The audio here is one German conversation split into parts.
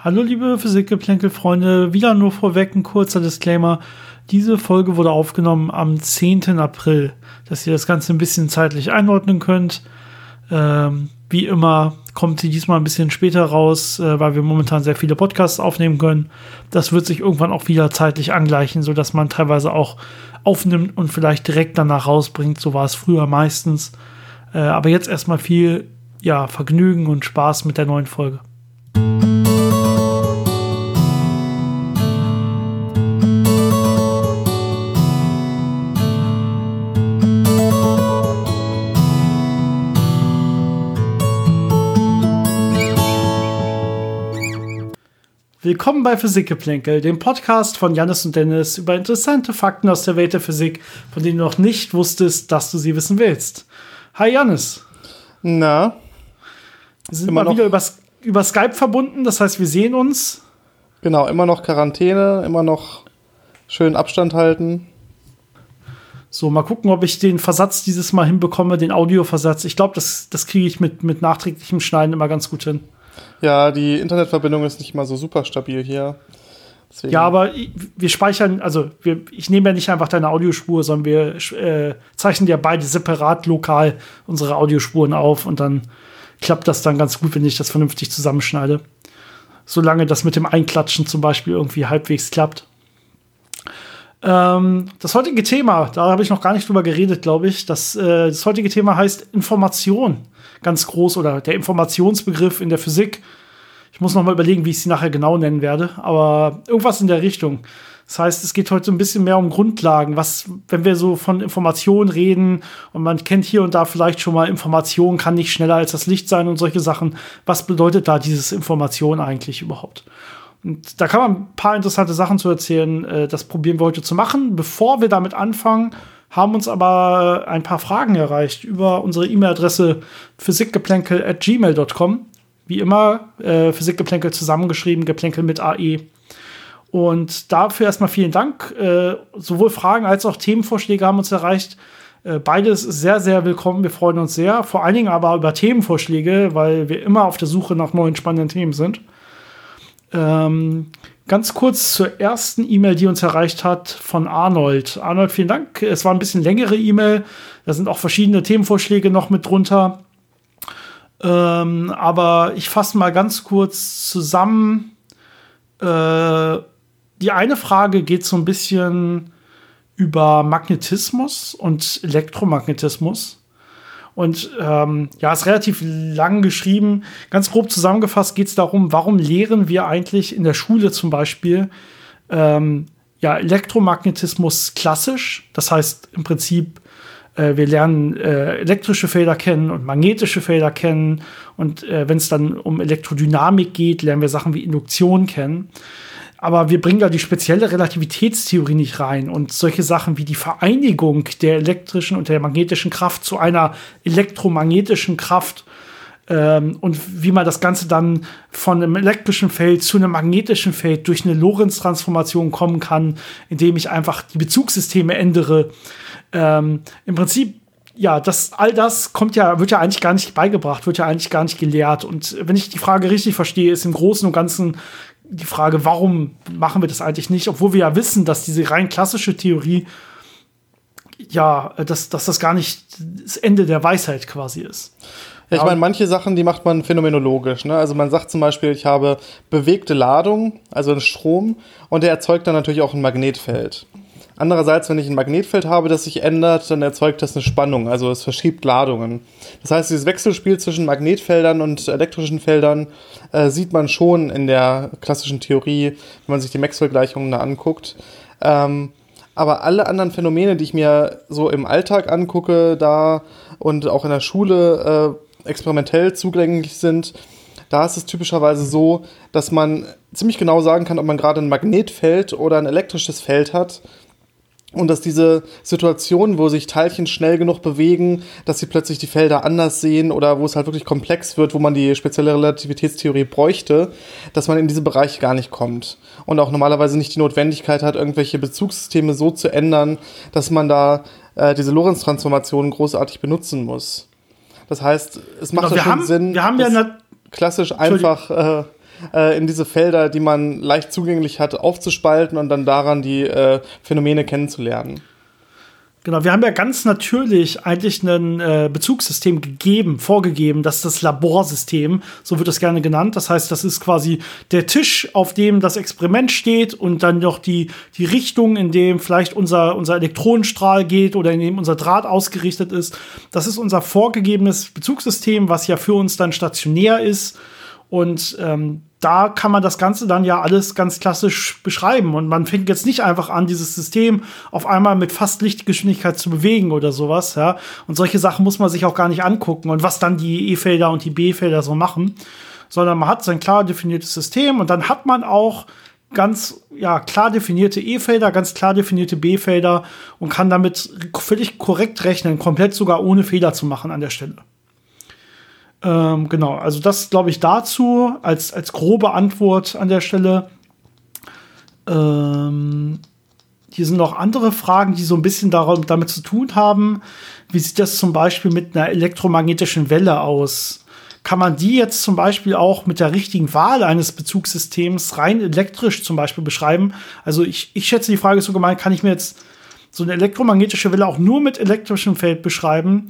Hallo liebe Physikgeplänkel-Freunde, wieder nur vorweg ein kurzer Disclaimer. Diese Folge wurde aufgenommen am 10. April, dass ihr das Ganze ein bisschen zeitlich einordnen könnt. Ähm, wie immer kommt sie diesmal ein bisschen später raus, äh, weil wir momentan sehr viele Podcasts aufnehmen können. Das wird sich irgendwann auch wieder zeitlich angleichen, sodass man teilweise auch aufnimmt und vielleicht direkt danach rausbringt. So war es früher meistens. Äh, aber jetzt erstmal viel ja, Vergnügen und Spaß mit der neuen Folge. Willkommen bei Physikgeplänkel, dem Podcast von Janis und Dennis über interessante Fakten aus der Welt der Physik, von denen du noch nicht wusstest, dass du sie wissen willst. Hi Janis. Na? Wir sind immer mal wieder über, über Skype verbunden, das heißt, wir sehen uns. Genau, immer noch Quarantäne, immer noch schön Abstand halten. So, mal gucken, ob ich den Versatz dieses Mal hinbekomme, den Audioversatz. Ich glaube, das, das kriege ich mit, mit nachträglichem Schneiden immer ganz gut hin. Ja, die Internetverbindung ist nicht mal so super stabil hier. Deswegen. Ja, aber wir speichern, also wir, ich nehme ja nicht einfach deine Audiospur, sondern wir äh, zeichnen ja beide separat lokal unsere Audiospuren auf und dann klappt das dann ganz gut, wenn ich das vernünftig zusammenschneide. Solange das mit dem Einklatschen zum Beispiel irgendwie halbwegs klappt. Ähm, das heutige Thema, da habe ich noch gar nicht drüber geredet, glaube ich. Das, äh, das heutige Thema heißt Information ganz groß oder der Informationsbegriff in der Physik. Ich muss noch mal überlegen, wie ich sie nachher genau nennen werde, aber irgendwas in der Richtung. Das heißt, es geht heute so ein bisschen mehr um Grundlagen. Was, wenn wir so von Informationen reden und man kennt hier und da vielleicht schon mal Information kann nicht schneller als das Licht sein und solche Sachen. Was bedeutet da dieses Information eigentlich überhaupt? Und da kann man ein paar interessante Sachen zu erzählen. Äh, das probieren wir heute zu machen. Bevor wir damit anfangen, haben uns aber ein paar Fragen erreicht über unsere E-Mail-Adresse physikgeplänkel.gmail.com. Wie immer, äh, Physikgeplänkel zusammengeschrieben, Geplänkel mit AE. Und dafür erstmal vielen Dank. Äh, sowohl Fragen als auch Themenvorschläge haben uns erreicht. Äh, beides sehr, sehr willkommen. Wir freuen uns sehr. Vor allen Dingen aber über Themenvorschläge, weil wir immer auf der Suche nach neuen spannenden Themen sind. Ähm, Ganz kurz zur ersten E-Mail, die uns erreicht hat von Arnold. Arnold, vielen Dank. Es war ein bisschen längere E-Mail. Da sind auch verschiedene Themenvorschläge noch mit drunter. Ähm, aber ich fasse mal ganz kurz zusammen. Äh, die eine Frage geht so ein bisschen über Magnetismus und Elektromagnetismus. Und ähm, ja, ist relativ lang geschrieben. Ganz grob zusammengefasst geht es darum, warum lehren wir eigentlich in der Schule zum Beispiel ähm, ja, Elektromagnetismus klassisch. Das heißt im Prinzip, äh, wir lernen äh, elektrische Felder kennen und magnetische Felder kennen. Und äh, wenn es dann um Elektrodynamik geht, lernen wir Sachen wie Induktion kennen aber wir bringen da die spezielle Relativitätstheorie nicht rein und solche Sachen wie die Vereinigung der elektrischen und der magnetischen Kraft zu einer elektromagnetischen Kraft ähm, und wie man das Ganze dann von einem elektrischen Feld zu einem magnetischen Feld durch eine Lorentz-Transformation kommen kann, indem ich einfach die Bezugssysteme ändere. Ähm, Im Prinzip ja, das, all das kommt ja, wird ja eigentlich gar nicht beigebracht, wird ja eigentlich gar nicht gelehrt. Und wenn ich die Frage richtig verstehe, ist im Großen und Ganzen die Frage, warum machen wir das eigentlich nicht, obwohl wir ja wissen, dass diese rein klassische Theorie ja, dass, dass das gar nicht das Ende der Weisheit quasi ist. Ja, ich meine, manche Sachen, die macht man phänomenologisch. Ne? Also man sagt zum Beispiel, ich habe bewegte Ladung, also einen Strom, und der erzeugt dann natürlich auch ein Magnetfeld. Andererseits, wenn ich ein Magnetfeld habe, das sich ändert, dann erzeugt das eine Spannung, also es verschiebt Ladungen. Das heißt, dieses Wechselspiel zwischen Magnetfeldern und elektrischen Feldern äh, sieht man schon in der klassischen Theorie, wenn man sich die Maxwell-Gleichungen da anguckt. Ähm, aber alle anderen Phänomene, die ich mir so im Alltag angucke, da und auch in der Schule äh, experimentell zugänglich sind, da ist es typischerweise so, dass man ziemlich genau sagen kann, ob man gerade ein Magnetfeld oder ein elektrisches Feld hat und dass diese Situationen, wo sich Teilchen schnell genug bewegen, dass sie plötzlich die Felder anders sehen oder wo es halt wirklich komplex wird, wo man die spezielle Relativitätstheorie bräuchte, dass man in diese Bereiche gar nicht kommt. Und auch normalerweise nicht die Notwendigkeit hat, irgendwelche Bezugssysteme so zu ändern, dass man da äh, diese Lorentz-Transformationen großartig benutzen muss. Das heißt, es macht genau, ja schon haben, Sinn, wir haben ja klassisch einfach äh, äh, in diese Felder, die man leicht zugänglich hat, aufzuspalten und dann daran die äh, Phänomene kennenzulernen. Genau, wir haben ja ganz natürlich eigentlich ein äh, Bezugssystem gegeben, vorgegeben, das ist das Laborsystem, so wird das gerne genannt. Das heißt, das ist quasi der Tisch, auf dem das Experiment steht und dann noch die, die Richtung, in dem vielleicht unser, unser Elektronenstrahl geht oder in dem unser Draht ausgerichtet ist. Das ist unser vorgegebenes Bezugssystem, was ja für uns dann stationär ist. Und ähm, da kann man das Ganze dann ja alles ganz klassisch beschreiben. Und man fängt jetzt nicht einfach an, dieses System auf einmal mit fast Lichtgeschwindigkeit zu bewegen oder sowas. Ja? Und solche Sachen muss man sich auch gar nicht angucken und was dann die E-Felder und die B-Felder so machen. Sondern man hat sein klar definiertes System und dann hat man auch ganz ja, klar definierte E-Felder, ganz klar definierte B-Felder und kann damit völlig korrekt rechnen, komplett sogar ohne Fehler zu machen an der Stelle. Ähm, genau, also das glaube ich dazu als, als grobe Antwort an der Stelle. Ähm, hier sind noch andere Fragen, die so ein bisschen darum, damit zu tun haben. Wie sieht das zum Beispiel mit einer elektromagnetischen Welle aus? Kann man die jetzt zum Beispiel auch mit der richtigen Wahl eines Bezugssystems rein elektrisch zum Beispiel beschreiben? Also ich, ich schätze, die Frage ist so gemeint, kann ich mir jetzt so eine elektromagnetische Welle auch nur mit elektrischem Feld beschreiben?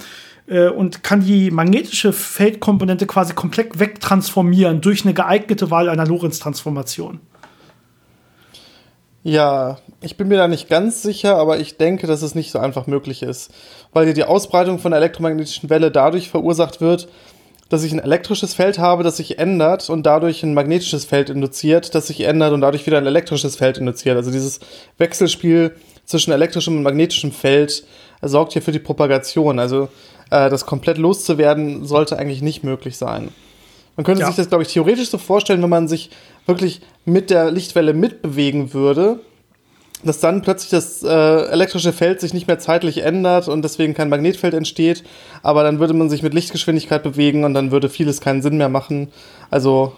Äh, und kann die magnetische Feldkomponente quasi komplett wegtransformieren durch eine geeignete Wahl einer Lorentz-Transformation. Ja, ich bin mir da nicht ganz sicher, aber ich denke, dass es nicht so einfach möglich ist, weil die Ausbreitung von der elektromagnetischen Welle dadurch verursacht wird, dass ich ein elektrisches Feld habe, das sich ändert und dadurch ein magnetisches Feld induziert, das sich ändert und dadurch wieder ein elektrisches Feld induziert. Also dieses Wechselspiel zwischen elektrischem und magnetischem Feld sorgt hier für die Propagation. Also äh, das komplett loszuwerden, sollte eigentlich nicht möglich sein. Man könnte ja. sich das, glaube ich, theoretisch so vorstellen, wenn man sich wirklich mit der Lichtwelle mitbewegen würde, dass dann plötzlich das äh, elektrische Feld sich nicht mehr zeitlich ändert und deswegen kein Magnetfeld entsteht, aber dann würde man sich mit Lichtgeschwindigkeit bewegen und dann würde vieles keinen Sinn mehr machen. Also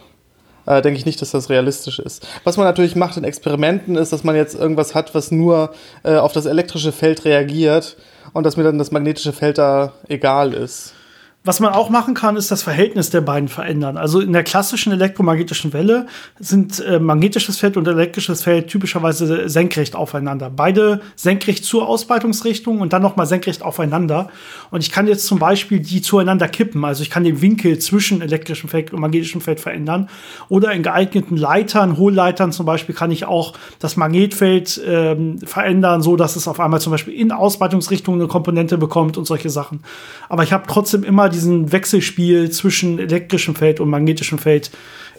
äh, denke ich nicht, dass das realistisch ist. Was man natürlich macht in Experimenten ist, dass man jetzt irgendwas hat, was nur äh, auf das elektrische Feld reagiert und dass mir dann das magnetische Feld da egal ist. Was man auch machen kann, ist das Verhältnis der beiden verändern. Also in der klassischen elektromagnetischen Welle sind äh, magnetisches Feld und elektrisches Feld typischerweise senkrecht aufeinander. Beide senkrecht zur Ausbreitungsrichtung und dann nochmal senkrecht aufeinander. Und ich kann jetzt zum Beispiel die zueinander kippen. Also ich kann den Winkel zwischen elektrischem Feld und magnetischem Feld verändern. Oder in geeigneten Leitern, Hohlleitern zum Beispiel, kann ich auch das Magnetfeld ähm, verändern, so dass es auf einmal zum Beispiel in Ausbreitungsrichtung eine Komponente bekommt und solche Sachen. Aber ich habe trotzdem immer diesen Wechselspiel zwischen elektrischem Feld und magnetischem Feld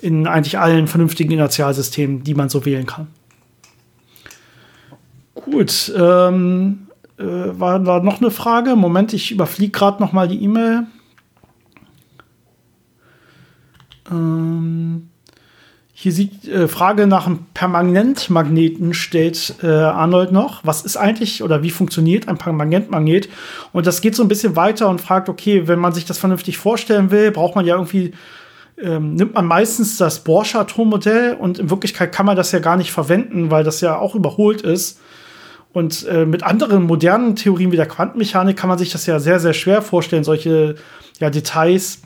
in eigentlich allen vernünftigen Inertialsystemen, die man so wählen kann. Gut, ähm, äh, war da noch eine Frage? Moment, ich überfliege gerade noch mal die E-Mail. Ähm, hier sieht äh, Frage nach einem Permanentmagneten stellt äh, Arnold noch. Was ist eigentlich oder wie funktioniert ein Permanentmagnet? Und das geht so ein bisschen weiter und fragt, okay, wenn man sich das vernünftig vorstellen will, braucht man ja irgendwie ähm, nimmt man meistens das Borsche Atommodell und in Wirklichkeit kann man das ja gar nicht verwenden, weil das ja auch überholt ist. Und äh, mit anderen modernen Theorien wie der Quantenmechanik kann man sich das ja sehr, sehr schwer vorstellen, solche ja, Details.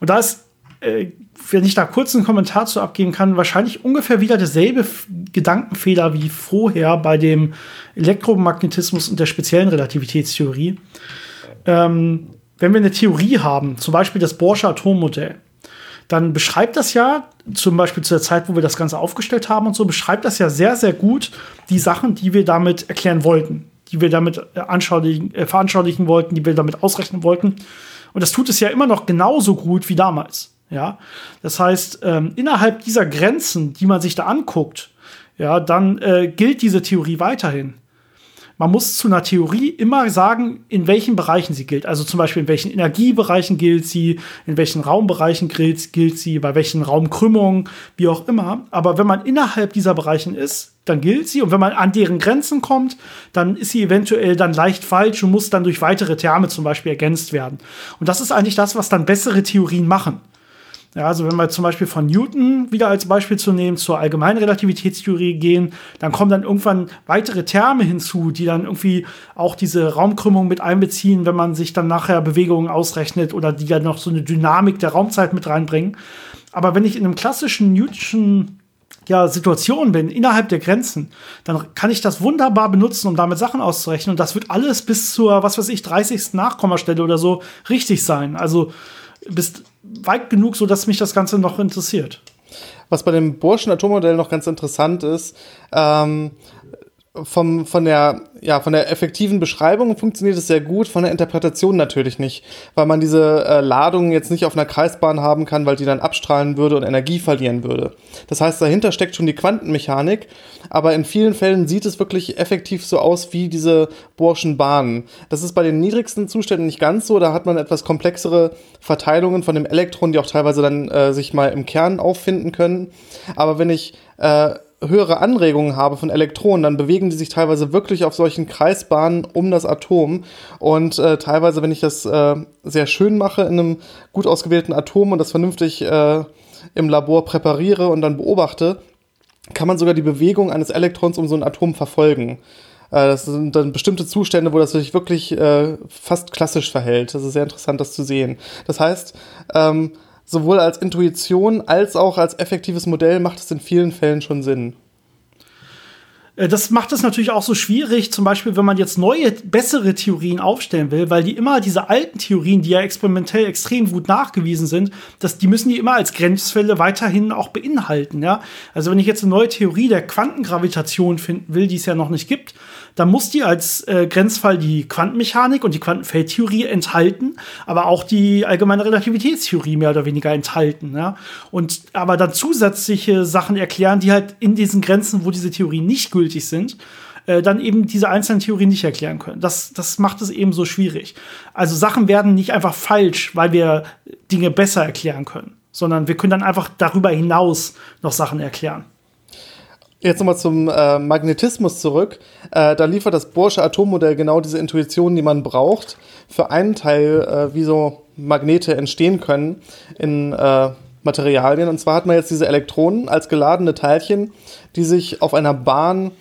Und da ist äh, wenn ich da kurz einen Kommentar zu abgeben kann, wahrscheinlich ungefähr wieder derselbe Gedankenfehler wie vorher bei dem Elektromagnetismus und der speziellen Relativitätstheorie. Ähm, wenn wir eine Theorie haben, zum Beispiel das Borsche Atommodell, dann beschreibt das ja, zum Beispiel zu der Zeit, wo wir das Ganze aufgestellt haben und so, beschreibt das ja sehr, sehr gut die Sachen, die wir damit erklären wollten, die wir damit äh, äh, veranschaulichen wollten, die wir damit ausrechnen wollten. Und das tut es ja immer noch genauso gut wie damals. Ja, das heißt, ähm, innerhalb dieser Grenzen, die man sich da anguckt, ja, dann äh, gilt diese Theorie weiterhin. Man muss zu einer Theorie immer sagen, in welchen Bereichen sie gilt. Also zum Beispiel in welchen Energiebereichen gilt sie, in welchen Raumbereichen gilt, gilt sie, bei welchen Raumkrümmungen, wie auch immer. Aber wenn man innerhalb dieser Bereichen ist, dann gilt sie. Und wenn man an deren Grenzen kommt, dann ist sie eventuell dann leicht falsch und muss dann durch weitere Terme zum Beispiel ergänzt werden. Und das ist eigentlich das, was dann bessere Theorien machen. Ja, also wenn wir zum Beispiel von Newton wieder als Beispiel zu nehmen, zur allgemeinen Relativitätstheorie gehen, dann kommen dann irgendwann weitere Terme hinzu, die dann irgendwie auch diese Raumkrümmung mit einbeziehen, wenn man sich dann nachher Bewegungen ausrechnet oder die dann noch so eine Dynamik der Raumzeit mit reinbringen. Aber wenn ich in einem klassischen Newtonschen ja, Situation bin, innerhalb der Grenzen, dann kann ich das wunderbar benutzen, um damit Sachen auszurechnen. Und das wird alles bis zur, was weiß ich, 30. Nachkommastelle oder so richtig sein. Also bis weit genug, so dass mich das Ganze noch interessiert. Was bei dem Burschen Atommodell noch ganz interessant ist, ähm, vom, von, der, ja, von der effektiven Beschreibung funktioniert es sehr gut, von der Interpretation natürlich nicht, weil man diese äh, Ladungen jetzt nicht auf einer Kreisbahn haben kann, weil die dann abstrahlen würde und Energie verlieren würde. Das heißt, dahinter steckt schon die Quantenmechanik, aber in vielen Fällen sieht es wirklich effektiv so aus wie diese Bohrschen Bahnen. Das ist bei den niedrigsten Zuständen nicht ganz so, da hat man etwas komplexere Verteilungen von dem Elektron, die auch teilweise dann äh, sich mal im Kern auffinden können. Aber wenn ich äh, höhere Anregungen habe von Elektronen, dann bewegen die sich teilweise wirklich auf solchen Kreisbahnen um das Atom. Und äh, teilweise, wenn ich das äh, sehr schön mache in einem gut ausgewählten Atom und das vernünftig äh, im Labor präpariere und dann beobachte, kann man sogar die Bewegung eines Elektrons um so ein Atom verfolgen. Äh, das sind dann bestimmte Zustände, wo das sich wirklich äh, fast klassisch verhält. Das ist sehr interessant, das zu sehen. Das heißt, ähm, sowohl als Intuition als auch als effektives Modell macht es in vielen Fällen schon Sinn. Äh, das macht es natürlich auch so schwierig, zum Beispiel, wenn man jetzt neue, bessere Theorien aufstellen will, weil die immer diese alten Theorien, die ja experimentell extrem gut nachgewiesen sind, dass die müssen die immer als Grenzfälle weiterhin auch beinhalten, ja. Also wenn ich jetzt eine neue Theorie der Quantengravitation finden will, die es ja noch nicht gibt, dann muss die als äh, Grenzfall die Quantenmechanik und die Quantenfeldtheorie enthalten, aber auch die allgemeine Relativitätstheorie mehr oder weniger enthalten. Ja? Und aber dann zusätzliche Sachen erklären, die halt in diesen Grenzen, wo diese Theorien nicht gültig sind, äh, dann eben diese einzelnen Theorien nicht erklären können. Das, das macht es eben so schwierig. Also Sachen werden nicht einfach falsch, weil wir Dinge besser erklären können, sondern wir können dann einfach darüber hinaus noch Sachen erklären. Jetzt nochmal zum äh, Magnetismus zurück. Äh, da liefert das Bohrsche Atommodell genau diese Intuition, die man braucht, für einen Teil, äh, wie so Magnete entstehen können in äh, Materialien. Und zwar hat man jetzt diese Elektronen als geladene Teilchen, die sich auf einer Bahn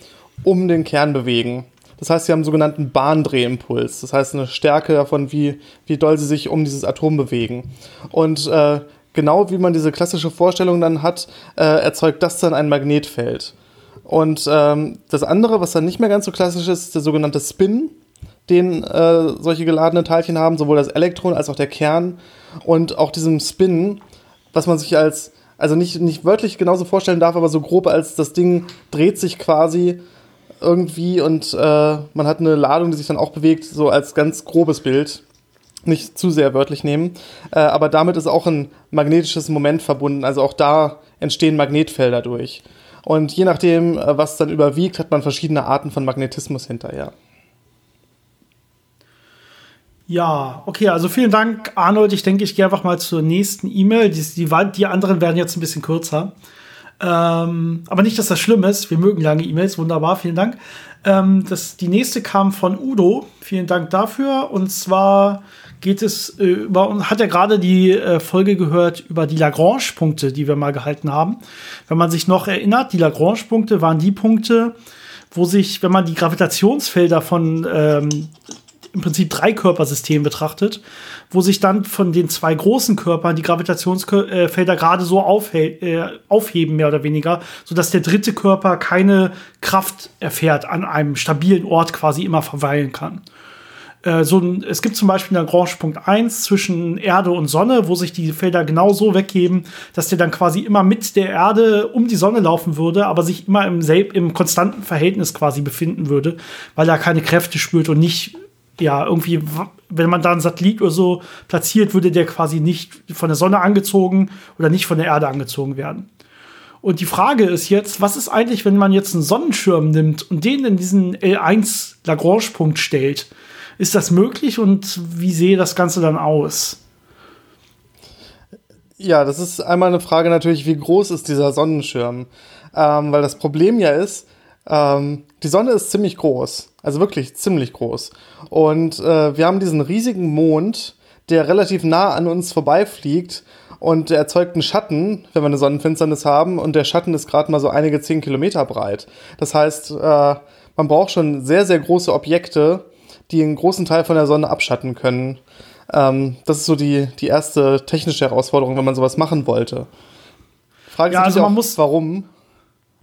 um den Kern bewegen. Das heißt, sie haben einen sogenannten Bahndrehimpuls. Das heißt, eine Stärke davon, wie, wie doll sie sich um dieses Atom bewegen. Und äh, genau wie man diese klassische Vorstellung dann hat, äh, erzeugt das dann ein Magnetfeld. Und ähm, das andere, was dann nicht mehr ganz so klassisch ist, ist der sogenannte Spin, den äh, solche geladenen Teilchen haben, sowohl das Elektron als auch der Kern. Und auch diesem Spin, was man sich als, also nicht, nicht wörtlich genauso vorstellen darf, aber so grob als das Ding dreht sich quasi irgendwie und äh, man hat eine Ladung, die sich dann auch bewegt, so als ganz grobes Bild. Nicht zu sehr wörtlich nehmen. Äh, aber damit ist auch ein magnetisches Moment verbunden. Also auch da entstehen Magnetfelder durch. Und je nachdem, äh, was dann überwiegt, hat man verschiedene Arten von Magnetismus hinterher. Ja, okay, also vielen Dank, Arnold. Ich denke, ich gehe einfach mal zur nächsten E-Mail. Die, die, die, anderen werden jetzt ein bisschen kürzer. Ähm, aber nicht, dass das schlimm ist. Wir mögen lange E-Mails. Wunderbar, vielen Dank. Ähm, das, die nächste kam von Udo. Vielen Dank dafür. Und zwar geht es äh, über, hat er gerade die äh, Folge gehört über die Lagrange-Punkte, die wir mal gehalten haben. Wenn man sich noch erinnert, die Lagrange-Punkte waren die Punkte, wo sich, wenn man die Gravitationsfelder von ähm, im Prinzip drei Körpersystemen betrachtet, wo sich dann von den zwei großen Körpern die Gravitationsfelder gerade so äh, aufheben, mehr oder weniger, sodass der dritte Körper keine Kraft erfährt, an einem stabilen Ort quasi immer verweilen kann. Äh, so ein, es gibt zum Beispiel einen Lagrange-Punkt 1 zwischen Erde und Sonne, wo sich die Felder genau so weggeben, dass der dann quasi immer mit der Erde um die Sonne laufen würde, aber sich immer im, im konstanten Verhältnis quasi befinden würde, weil er keine Kräfte spürt und nicht, ja, irgendwie, wenn man da einen Satellit oder so platziert, würde der quasi nicht von der Sonne angezogen oder nicht von der Erde angezogen werden. Und die Frage ist jetzt, was ist eigentlich, wenn man jetzt einen Sonnenschirm nimmt und den in diesen L1 Lagrange-Punkt stellt? Ist das möglich und wie sehe das Ganze dann aus? Ja, das ist einmal eine Frage natürlich, wie groß ist dieser Sonnenschirm? Ähm, weil das Problem ja ist, ähm, die Sonne ist ziemlich groß, also wirklich ziemlich groß. Und äh, wir haben diesen riesigen Mond, der relativ nah an uns vorbeifliegt und der erzeugt einen Schatten, wenn wir eine Sonnenfinsternis haben. Und der Schatten ist gerade mal so einige zehn Kilometer breit. Das heißt, äh, man braucht schon sehr, sehr große Objekte, die einen großen Teil von der Sonne abschatten können. Ähm, das ist so die, die erste technische Herausforderung, wenn man sowas machen wollte. Frage ist Ja, also auch, muss- warum.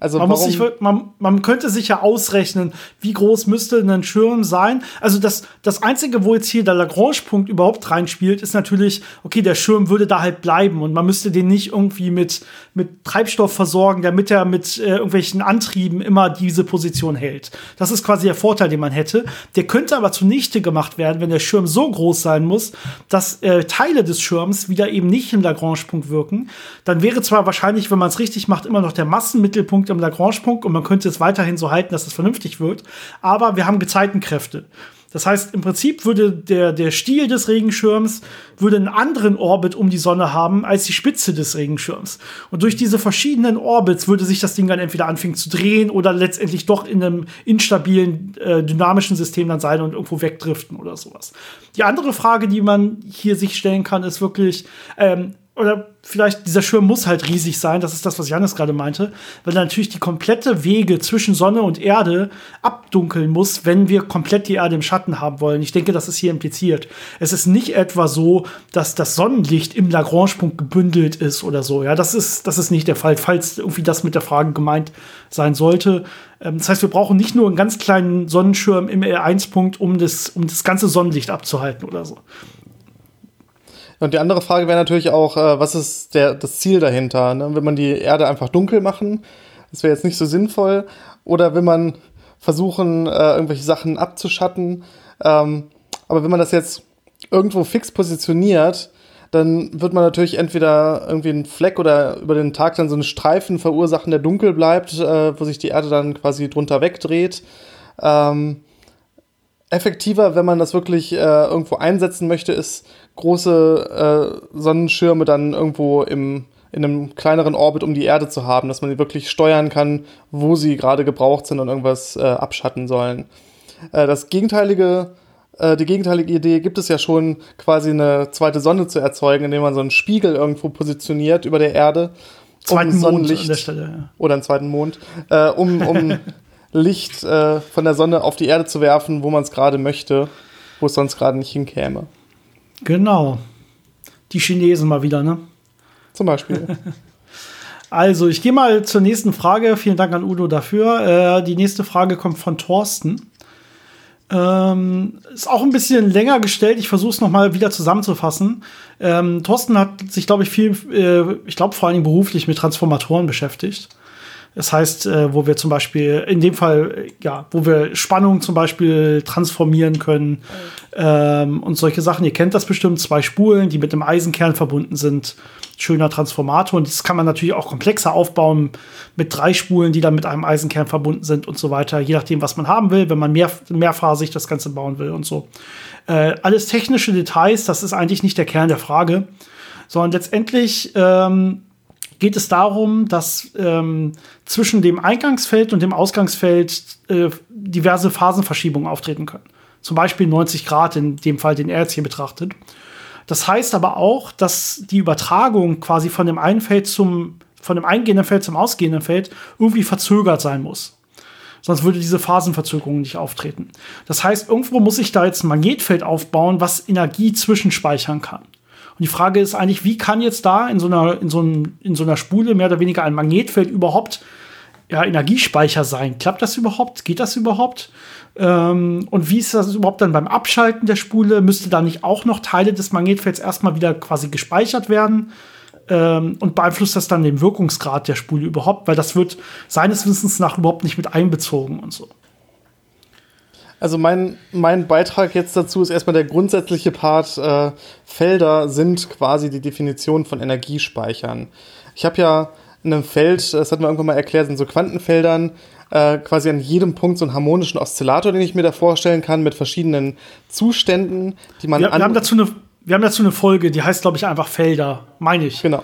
Also Man, muss sich, man, man könnte sich ja ausrechnen, wie groß müsste ein Schirm sein. Also das, das Einzige, wo jetzt hier der Lagrange-Punkt überhaupt reinspielt, ist natürlich, okay, der Schirm würde da halt bleiben und man müsste den nicht irgendwie mit, mit Treibstoff versorgen, damit er mit äh, irgendwelchen Antrieben immer diese Position hält. Das ist quasi der Vorteil, den man hätte. Der könnte aber zunichte gemacht werden, wenn der Schirm so groß sein muss, dass äh, Teile des Schirms wieder eben nicht im Lagrange-Punkt wirken. Dann wäre zwar wahrscheinlich, wenn man es richtig macht, immer noch der Massenmittelpunkt im Lagrange-Punkt und man könnte es weiterhin so halten, dass es vernünftig wird. Aber wir haben Gezeitenkräfte. Das heißt, im Prinzip würde der, der Stiel des Regenschirms würde einen anderen Orbit um die Sonne haben als die Spitze des Regenschirms. Und durch diese verschiedenen Orbits würde sich das Ding dann entweder anfangen zu drehen oder letztendlich doch in einem instabilen, äh, dynamischen System dann sein und irgendwo wegdriften oder sowas. Die andere Frage, die man hier sich stellen kann, ist wirklich, ähm, oder vielleicht dieser Schirm muss halt riesig sein, das ist das, was Janis gerade meinte, weil er natürlich die komplette Wege zwischen Sonne und Erde abdunkeln muss, wenn wir komplett die Erde im Schatten haben wollen. Ich denke, das ist hier impliziert. Es ist nicht etwa so, dass das Sonnenlicht im Lagrange-Punkt gebündelt ist oder so. Ja, das ist, das ist nicht der Fall, falls irgendwie das mit der Frage gemeint sein sollte. Ähm, das heißt, wir brauchen nicht nur einen ganz kleinen Sonnenschirm im R1-Punkt, um das, um das ganze Sonnenlicht abzuhalten oder so. Und die andere Frage wäre natürlich auch, äh, was ist der, das Ziel dahinter? Ne? Will man die Erde einfach dunkel machen? Das wäre jetzt nicht so sinnvoll. Oder will man versuchen, äh, irgendwelche Sachen abzuschatten? Ähm, aber wenn man das jetzt irgendwo fix positioniert, dann wird man natürlich entweder irgendwie einen Fleck oder über den Tag dann so einen Streifen verursachen, der dunkel bleibt, äh, wo sich die Erde dann quasi drunter wegdreht. Ähm, effektiver, wenn man das wirklich äh, irgendwo einsetzen möchte, ist große äh, Sonnenschirme dann irgendwo im, in einem kleineren Orbit um die Erde zu haben, dass man die wirklich steuern kann, wo sie gerade gebraucht sind und irgendwas äh, abschatten sollen. Äh, das gegenteilige, äh, die gegenteilige Idee gibt es ja schon, quasi eine zweite Sonne zu erzeugen, indem man so einen Spiegel irgendwo positioniert über der Erde. Zweiten Mond an Sonnenlicht der Stelle. Ja. oder einen zweiten Mond, äh, um, um Licht äh, von der Sonne auf die Erde zu werfen, wo man es gerade möchte, wo es sonst gerade nicht hinkäme. Genau. Die Chinesen mal wieder, ne? Zum Beispiel. Also, ich gehe mal zur nächsten Frage. Vielen Dank an Udo dafür. Äh, die nächste Frage kommt von Thorsten. Ähm, ist auch ein bisschen länger gestellt. Ich versuche es noch mal wieder zusammenzufassen. Ähm, Thorsten hat sich, glaube ich, viel, äh, ich glaube vor allem beruflich mit Transformatoren beschäftigt. Das heißt, äh, wo wir zum Beispiel, in dem Fall, äh, ja, wo wir Spannung zum Beispiel transformieren können ähm, und solche Sachen. Ihr kennt das bestimmt, zwei Spulen, die mit einem Eisenkern verbunden sind. Schöner Transformator. Und das kann man natürlich auch komplexer aufbauen mit drei Spulen, die dann mit einem Eisenkern verbunden sind und so weiter. Je nachdem, was man haben will, wenn man mehr, mehrphasig das Ganze bauen will und so. Äh, alles technische Details, das ist eigentlich nicht der Kern der Frage, sondern letztendlich ähm, geht es darum, dass ähm, zwischen dem Eingangsfeld und dem Ausgangsfeld äh, diverse Phasenverschiebungen auftreten können. Zum Beispiel 90 Grad, in dem Fall, den er jetzt hier betrachtet. Das heißt aber auch, dass die Übertragung quasi von dem einen Feld zum, von dem eingehenden Feld zum ausgehenden Feld irgendwie verzögert sein muss. Sonst würde diese Phasenverzögerung nicht auftreten. Das heißt, irgendwo muss ich da jetzt ein Magnetfeld aufbauen, was Energie zwischenspeichern kann. Und die Frage ist eigentlich, wie kann jetzt da in so einer, in so, einem, in so einer Spule mehr oder weniger ein Magnetfeld überhaupt ja, Energiespeicher sein? Klappt das überhaupt? Geht das überhaupt? Ähm, und wie ist das überhaupt dann beim Abschalten der Spule? Müsste da nicht auch noch Teile des Magnetfelds erstmal wieder quasi gespeichert werden? Ähm, und beeinflusst das dann den Wirkungsgrad der Spule überhaupt? Weil das wird seines Wissens nach überhaupt nicht mit einbezogen und so. Also mein, mein Beitrag jetzt dazu ist erstmal der grundsätzliche Part. Äh, Felder sind quasi die Definition von Energiespeichern. Ich habe ja in einem Feld, das hat man irgendwann mal erklärt, in so Quantenfeldern äh, quasi an jedem Punkt so einen harmonischen Oszillator, den ich mir da vorstellen kann, mit verschiedenen Zuständen, die man Wir, wir, haben dazu eine, wir haben dazu eine Folge, die heißt, glaube ich, einfach Felder, meine ich. Genau.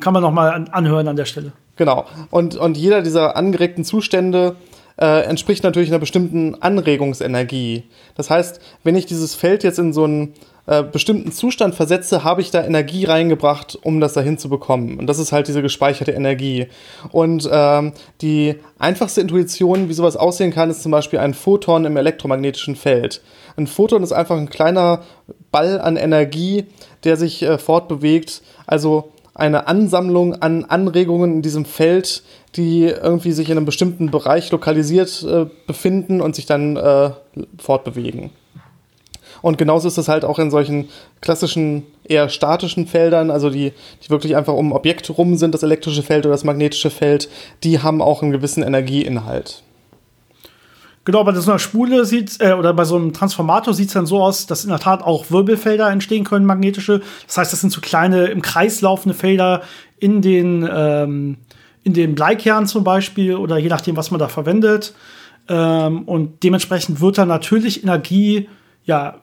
Kann man noch mal an, anhören an der Stelle. Genau. Und, und jeder dieser angeregten Zustände äh, entspricht natürlich einer bestimmten Anregungsenergie. Das heißt, wenn ich dieses Feld jetzt in so einen äh, bestimmten Zustand versetze, habe ich da Energie reingebracht, um das dahin zu bekommen. Und das ist halt diese gespeicherte Energie. Und ähm, die einfachste Intuition, wie sowas aussehen kann, ist zum Beispiel ein Photon im elektromagnetischen Feld. Ein Photon ist einfach ein kleiner Ball an Energie, der sich äh, fortbewegt. Also eine Ansammlung an Anregungen in diesem Feld, die irgendwie sich in einem bestimmten Bereich lokalisiert äh, befinden und sich dann äh, fortbewegen. Und genauso ist es halt auch in solchen klassischen, eher statischen Feldern, also die, die wirklich einfach um Objekte rum sind, das elektrische Feld oder das magnetische Feld, die haben auch einen gewissen Energieinhalt. Genau, bei so einer Spule sieht äh, oder bei so einem Transformator sieht es dann so aus, dass in der Tat auch Wirbelfelder entstehen können, magnetische. Das heißt, das sind so kleine im Kreis laufende Felder in den, ähm, in den Bleikernen zum Beispiel oder je nachdem, was man da verwendet. Ähm, und dementsprechend wird da natürlich Energie ja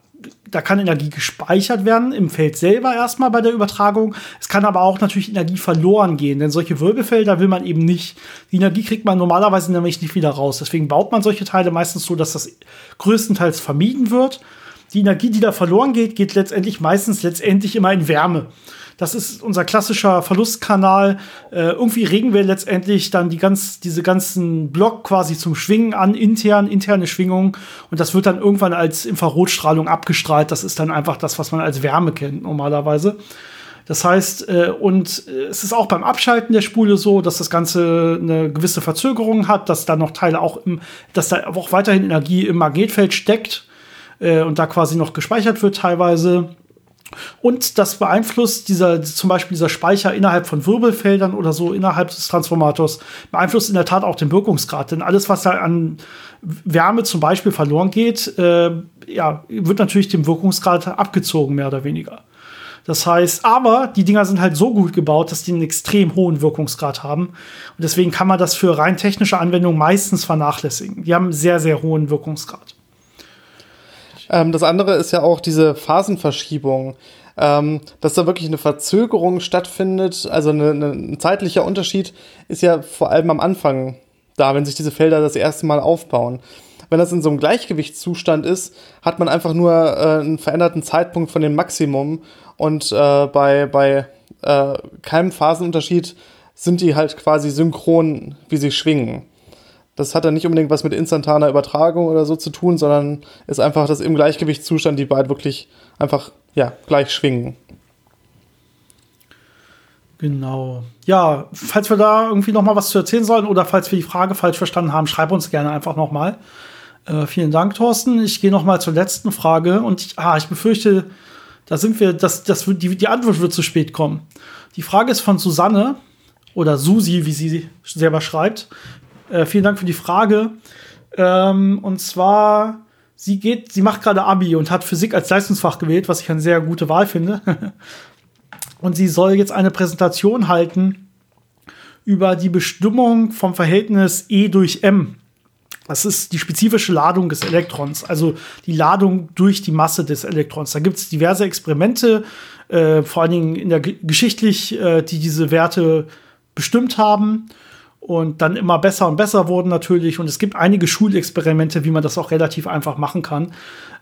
da kann Energie gespeichert werden im Feld selber erstmal bei der Übertragung. Es kann aber auch natürlich Energie verloren gehen, denn solche Wirbelfelder will man eben nicht. Die Energie kriegt man normalerweise nämlich nicht wieder raus. Deswegen baut man solche Teile meistens so, dass das größtenteils vermieden wird. Die Energie, die da verloren geht, geht letztendlich meistens letztendlich immer in Wärme. Das ist unser klassischer Verlustkanal. Äh, irgendwie regen wir letztendlich dann die ganz, diese ganzen Block quasi zum Schwingen an, intern, interne Schwingung. Und das wird dann irgendwann als Infrarotstrahlung abgestrahlt. Das ist dann einfach das, was man als Wärme kennt normalerweise. Das heißt, äh, und äh, es ist auch beim Abschalten der Spule so, dass das Ganze eine gewisse Verzögerung hat, dass da noch Teile auch im, dass da auch weiterhin Energie im Magnetfeld steckt äh, und da quasi noch gespeichert wird teilweise. Und das beeinflusst dieser, zum Beispiel dieser Speicher innerhalb von Wirbelfeldern oder so innerhalb des Transformators, beeinflusst in der Tat auch den Wirkungsgrad. Denn alles, was da an Wärme zum Beispiel verloren geht, äh, ja, wird natürlich dem Wirkungsgrad abgezogen, mehr oder weniger. Das heißt, aber die Dinger sind halt so gut gebaut, dass die einen extrem hohen Wirkungsgrad haben. Und deswegen kann man das für rein technische Anwendungen meistens vernachlässigen. Die haben einen sehr, sehr hohen Wirkungsgrad. Ähm, das andere ist ja auch diese Phasenverschiebung. Ähm, dass da wirklich eine Verzögerung stattfindet, also eine, eine, ein zeitlicher Unterschied ist ja vor allem am Anfang da, wenn sich diese Felder das erste Mal aufbauen. Wenn das in so einem Gleichgewichtszustand ist, hat man einfach nur äh, einen veränderten Zeitpunkt von dem Maximum und äh, bei, bei äh, keinem Phasenunterschied sind die halt quasi synchron, wie sie schwingen. Das hat dann nicht unbedingt was mit instantaner Übertragung oder so zu tun, sondern ist einfach, dass im Gleichgewichtszustand die beiden wirklich einfach ja, gleich schwingen. Genau. Ja, falls wir da irgendwie noch mal was zu erzählen sollen oder falls wir die Frage falsch verstanden haben, schreib uns gerne einfach noch mal. Äh, vielen Dank, Thorsten. Ich gehe noch mal zur letzten Frage und ich, ah, ich befürchte, da sind wir, dass das, die, die Antwort wird zu spät kommen. Die Frage ist von Susanne oder Susi, wie sie selber schreibt. Äh, vielen Dank für die Frage. Ähm, und zwar, sie geht, sie macht gerade Abi und hat Physik als Leistungsfach gewählt, was ich eine sehr gute Wahl finde. und sie soll jetzt eine Präsentation halten über die Bestimmung vom Verhältnis E durch M. Das ist die spezifische Ladung des Elektrons, also die Ladung durch die Masse des Elektrons. Da gibt es diverse Experimente, äh, vor allen Dingen in der geschichtlich, äh, die diese Werte bestimmt haben und dann immer besser und besser wurden natürlich. Und es gibt einige Schulexperimente, wie man das auch relativ einfach machen kann.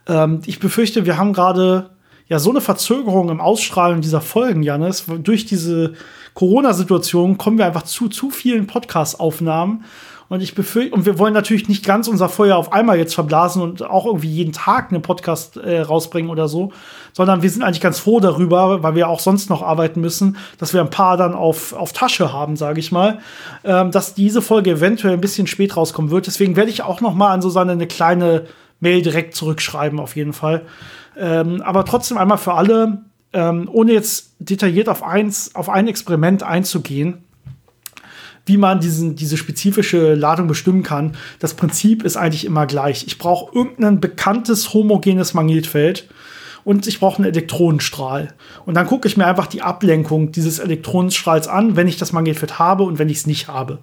Ähm, ich befürchte, wir haben gerade ja so eine Verzögerung im Ausstrahlen dieser Folgen, Janis. Durch diese Corona-Situation kommen wir einfach zu zu vielen Podcast-Aufnahmen. Und ich befürchte, und wir wollen natürlich nicht ganz unser Feuer auf einmal jetzt verblasen und auch irgendwie jeden Tag einen Podcast äh, rausbringen oder so, sondern wir sind eigentlich ganz froh darüber, weil wir auch sonst noch arbeiten müssen, dass wir ein paar dann auf, auf Tasche haben, sage ich mal, ähm, dass diese Folge eventuell ein bisschen spät rauskommen wird. Deswegen werde ich auch noch mal an Susanne eine kleine Mail direkt zurückschreiben, auf jeden Fall. Ähm, aber trotzdem einmal für alle, ähm, ohne jetzt detailliert auf eins, auf ein Experiment einzugehen, wie man diesen, diese spezifische Ladung bestimmen kann. Das Prinzip ist eigentlich immer gleich. Ich brauche irgendein bekanntes homogenes Magnetfeld und ich brauche einen Elektronenstrahl. Und dann gucke ich mir einfach die Ablenkung dieses Elektronenstrahls an, wenn ich das Magnetfeld habe und wenn ich es nicht habe.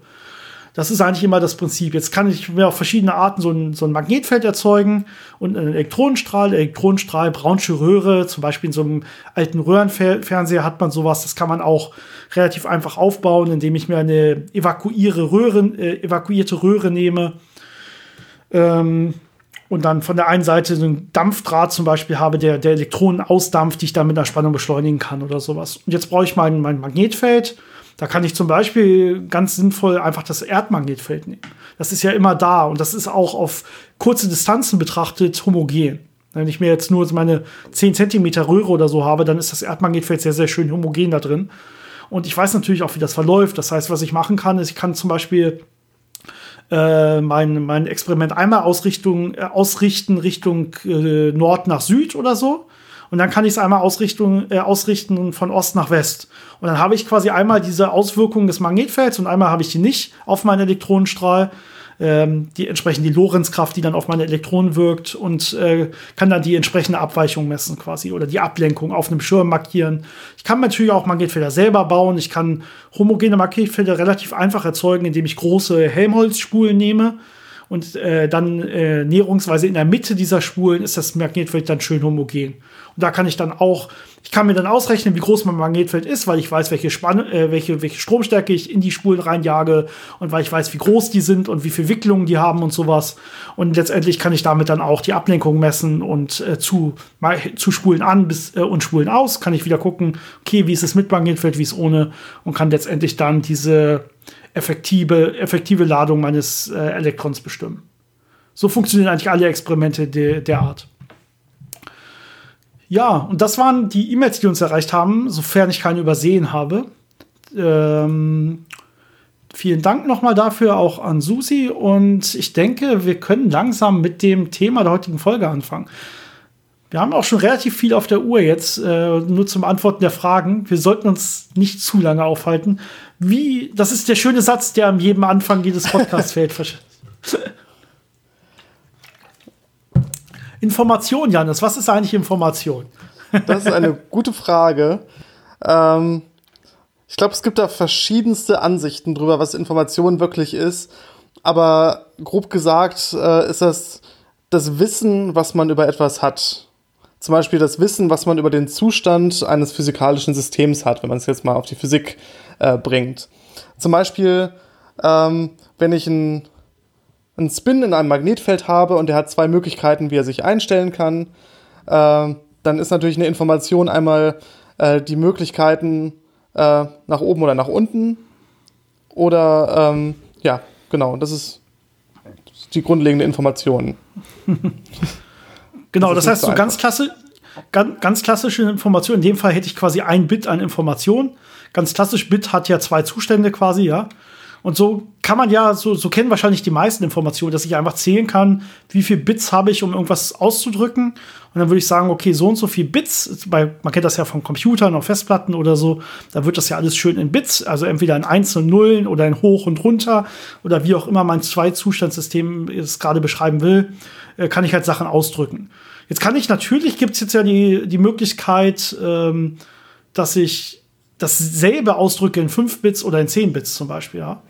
Das ist eigentlich immer das Prinzip. Jetzt kann ich mir auf verschiedene Arten so ein, so ein Magnetfeld erzeugen und einen Elektronenstrahl. Elektronenstrahl, braunsche Röhre, zum Beispiel in so einem alten Röhrenfernseher hat man sowas. Das kann man auch relativ einfach aufbauen, indem ich mir eine evakuiere Röhre, äh, evakuierte Röhre nehme. Ähm, und dann von der einen Seite einen Dampfdraht zum Beispiel habe, der, der Elektronen ausdampft, die ich dann mit einer Spannung beschleunigen kann oder sowas. Und jetzt brauche ich mein, mein Magnetfeld da kann ich zum Beispiel ganz sinnvoll einfach das Erdmagnetfeld nehmen. Das ist ja immer da und das ist auch auf kurze Distanzen betrachtet homogen. Wenn ich mir jetzt nur meine 10 cm Röhre oder so habe, dann ist das Erdmagnetfeld sehr, sehr schön homogen da drin. Und ich weiß natürlich auch, wie das verläuft. Das heißt, was ich machen kann, ist, ich kann zum Beispiel äh, mein, mein Experiment einmal Ausrichtung, äh, ausrichten Richtung äh, Nord nach Süd oder so. Und dann kann ich es einmal Ausrichtung, äh, ausrichten von Ost nach West. Und dann habe ich quasi einmal diese Auswirkungen des Magnetfelds und einmal habe ich die nicht auf meinen Elektronenstrahl ähm, die entsprechend die Lorenzkraft, die dann auf meine Elektronen wirkt und äh, kann dann die entsprechende Abweichung messen quasi oder die Ablenkung auf einem Schirm markieren. Ich kann natürlich auch Magnetfelder selber bauen. Ich kann homogene Magnetfelder relativ einfach erzeugen, indem ich große Helmholtz-Spulen nehme und äh, dann äh, näherungsweise in der Mitte dieser Spulen ist das Magnetfeld dann schön homogen. Und da kann ich dann auch, ich kann mir dann ausrechnen, wie groß mein Magnetfeld ist, weil ich weiß, welche, Spann äh, welche, welche Stromstärke ich in die Spulen reinjage und weil ich weiß, wie groß die sind und wie viele Wicklungen die haben und sowas. Und letztendlich kann ich damit dann auch die Ablenkung messen und äh, zu, zu Spulen an bis, äh, und Spulen aus. Kann ich wieder gucken, okay, wie ist es mit Magnetfeld, wie ist ohne und kann letztendlich dann diese effektive, effektive Ladung meines äh, Elektrons bestimmen. So funktionieren eigentlich alle Experimente de, der Art. Ja, und das waren die E-Mails, die uns erreicht haben, sofern ich keine übersehen habe. Ähm, vielen Dank nochmal dafür auch an Susi und ich denke, wir können langsam mit dem Thema der heutigen Folge anfangen. Wir haben auch schon relativ viel auf der Uhr jetzt, äh, nur zum Antworten der Fragen. Wir sollten uns nicht zu lange aufhalten. Wie, das ist der schöne Satz, der an jedem Anfang jedes Podcasts fällt. Information, Janis, was ist eigentlich Information? Das ist eine gute Frage. Ähm, ich glaube, es gibt da verschiedenste Ansichten drüber, was Information wirklich ist. Aber grob gesagt äh, ist das das Wissen, was man über etwas hat. Zum Beispiel das Wissen, was man über den Zustand eines physikalischen Systems hat, wenn man es jetzt mal auf die Physik äh, bringt. Zum Beispiel, ähm, wenn ich ein einen Spin in einem Magnetfeld habe und der hat zwei Möglichkeiten, wie er sich einstellen kann, äh, dann ist natürlich eine Information einmal äh, die Möglichkeiten äh, nach oben oder nach unten. Oder ähm, ja, genau, das ist die grundlegende Information. genau, das, das heißt, so ganz, klasse, ganz, ganz klassische Information. In dem Fall hätte ich quasi ein Bit an Information. Ganz klassisch, Bit hat ja zwei Zustände quasi, ja. Und so kann man ja, so, so kennen wahrscheinlich die meisten Informationen, dass ich einfach zählen kann, wie viel Bits habe ich, um irgendwas auszudrücken. Und dann würde ich sagen, okay, so und so viel Bits, bei, man kennt das ja von Computern auf Festplatten oder so, da wird das ja alles schön in Bits, also entweder in Eins und Nullen oder in Hoch und Runter oder wie auch immer mein Zwei-Zustandssystem es gerade beschreiben will, äh, kann ich halt Sachen ausdrücken. Jetzt kann ich natürlich, gibt es jetzt ja die, die Möglichkeit, ähm, dass ich dasselbe ausdrücke in 5 Bits oder in 10 Bits zum Beispiel, ja.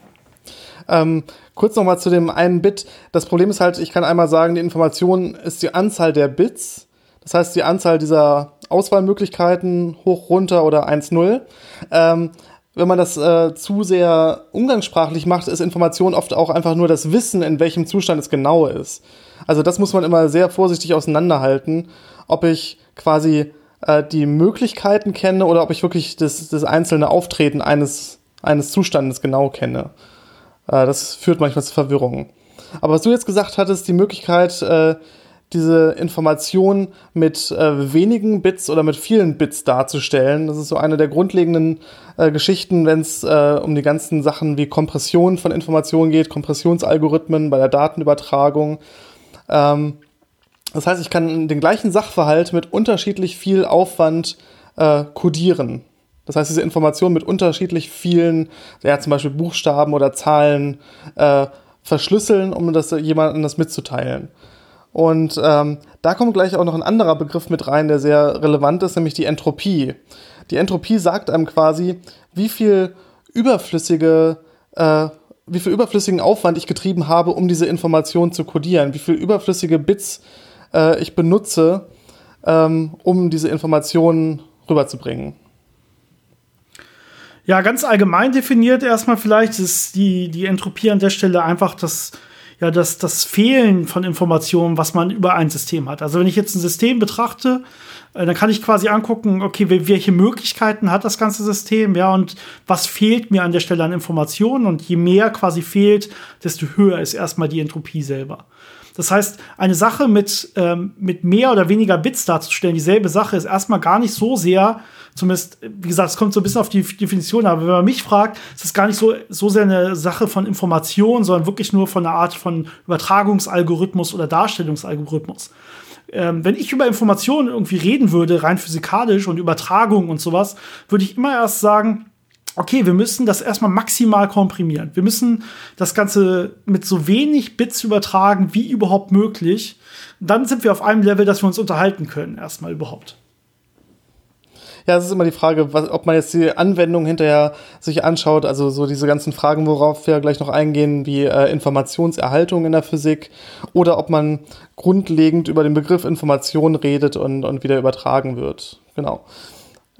Ähm, kurz noch mal zu dem einen Bit. Das Problem ist halt, ich kann einmal sagen, die Information ist die Anzahl der Bits. Das heißt, die Anzahl dieser Auswahlmöglichkeiten hoch, runter oder 1-0. Ähm, wenn man das äh, zu sehr umgangssprachlich macht, ist Information oft auch einfach nur das Wissen, in welchem Zustand es genau ist. Also das muss man immer sehr vorsichtig auseinanderhalten, ob ich quasi äh, die Möglichkeiten kenne oder ob ich wirklich das, das einzelne Auftreten eines, eines Zustandes genau kenne. Äh, das führt manchmal zu Verwirrungen. Aber was du jetzt gesagt hattest, die Möglichkeit, äh, diese Information mit äh, wenigen Bits oder mit vielen Bits darzustellen. Das ist so eine der grundlegenden äh, Geschichten, wenn es äh, um die ganzen Sachen wie Kompression von Informationen geht, Kompressionsalgorithmen bei der Datenübertragung. Ähm, das heißt, ich kann den gleichen Sachverhalt mit unterschiedlich viel Aufwand äh, codieren. Das heißt, diese Informationen mit unterschiedlich vielen, ja, zum Beispiel Buchstaben oder Zahlen äh, verschlüsseln, um das jemandem das mitzuteilen. Und ähm, da kommt gleich auch noch ein anderer Begriff mit rein, der sehr relevant ist, nämlich die Entropie. Die Entropie sagt einem quasi, wie viel überflüssige, äh, wie viel überflüssigen Aufwand ich getrieben habe, um diese Information zu codieren, wie viel überflüssige Bits äh, ich benutze, ähm, um diese Informationen rüberzubringen. Ja, ganz allgemein definiert erstmal vielleicht ist die, die Entropie an der Stelle einfach das, ja, das, das Fehlen von Informationen, was man über ein System hat. Also wenn ich jetzt ein System betrachte, äh, dann kann ich quasi angucken, okay, welche Möglichkeiten hat das ganze System, ja, und was fehlt mir an der Stelle an Informationen und je mehr quasi fehlt, desto höher ist erstmal die Entropie selber. Das heißt, eine Sache mit, ähm, mit mehr oder weniger Bits darzustellen, dieselbe Sache, ist erstmal gar nicht so sehr, zumindest, wie gesagt, es kommt so ein bisschen auf die Definition, aber wenn man mich fragt, ist es gar nicht so, so sehr eine Sache von Information, sondern wirklich nur von einer Art von Übertragungsalgorithmus oder Darstellungsalgorithmus. Ähm, wenn ich über Informationen irgendwie reden würde, rein physikalisch und Übertragung und sowas, würde ich immer erst sagen, okay, wir müssen das erstmal maximal komprimieren. Wir müssen das Ganze mit so wenig Bits übertragen wie überhaupt möglich. Dann sind wir auf einem Level, dass wir uns unterhalten können, erstmal überhaupt. Ja, es ist immer die Frage, was, ob man jetzt die Anwendung hinterher sich anschaut, also so diese ganzen Fragen, worauf wir gleich noch eingehen, wie äh, Informationserhaltung in der Physik, oder ob man grundlegend über den Begriff Information redet und, und wieder übertragen wird. Genau.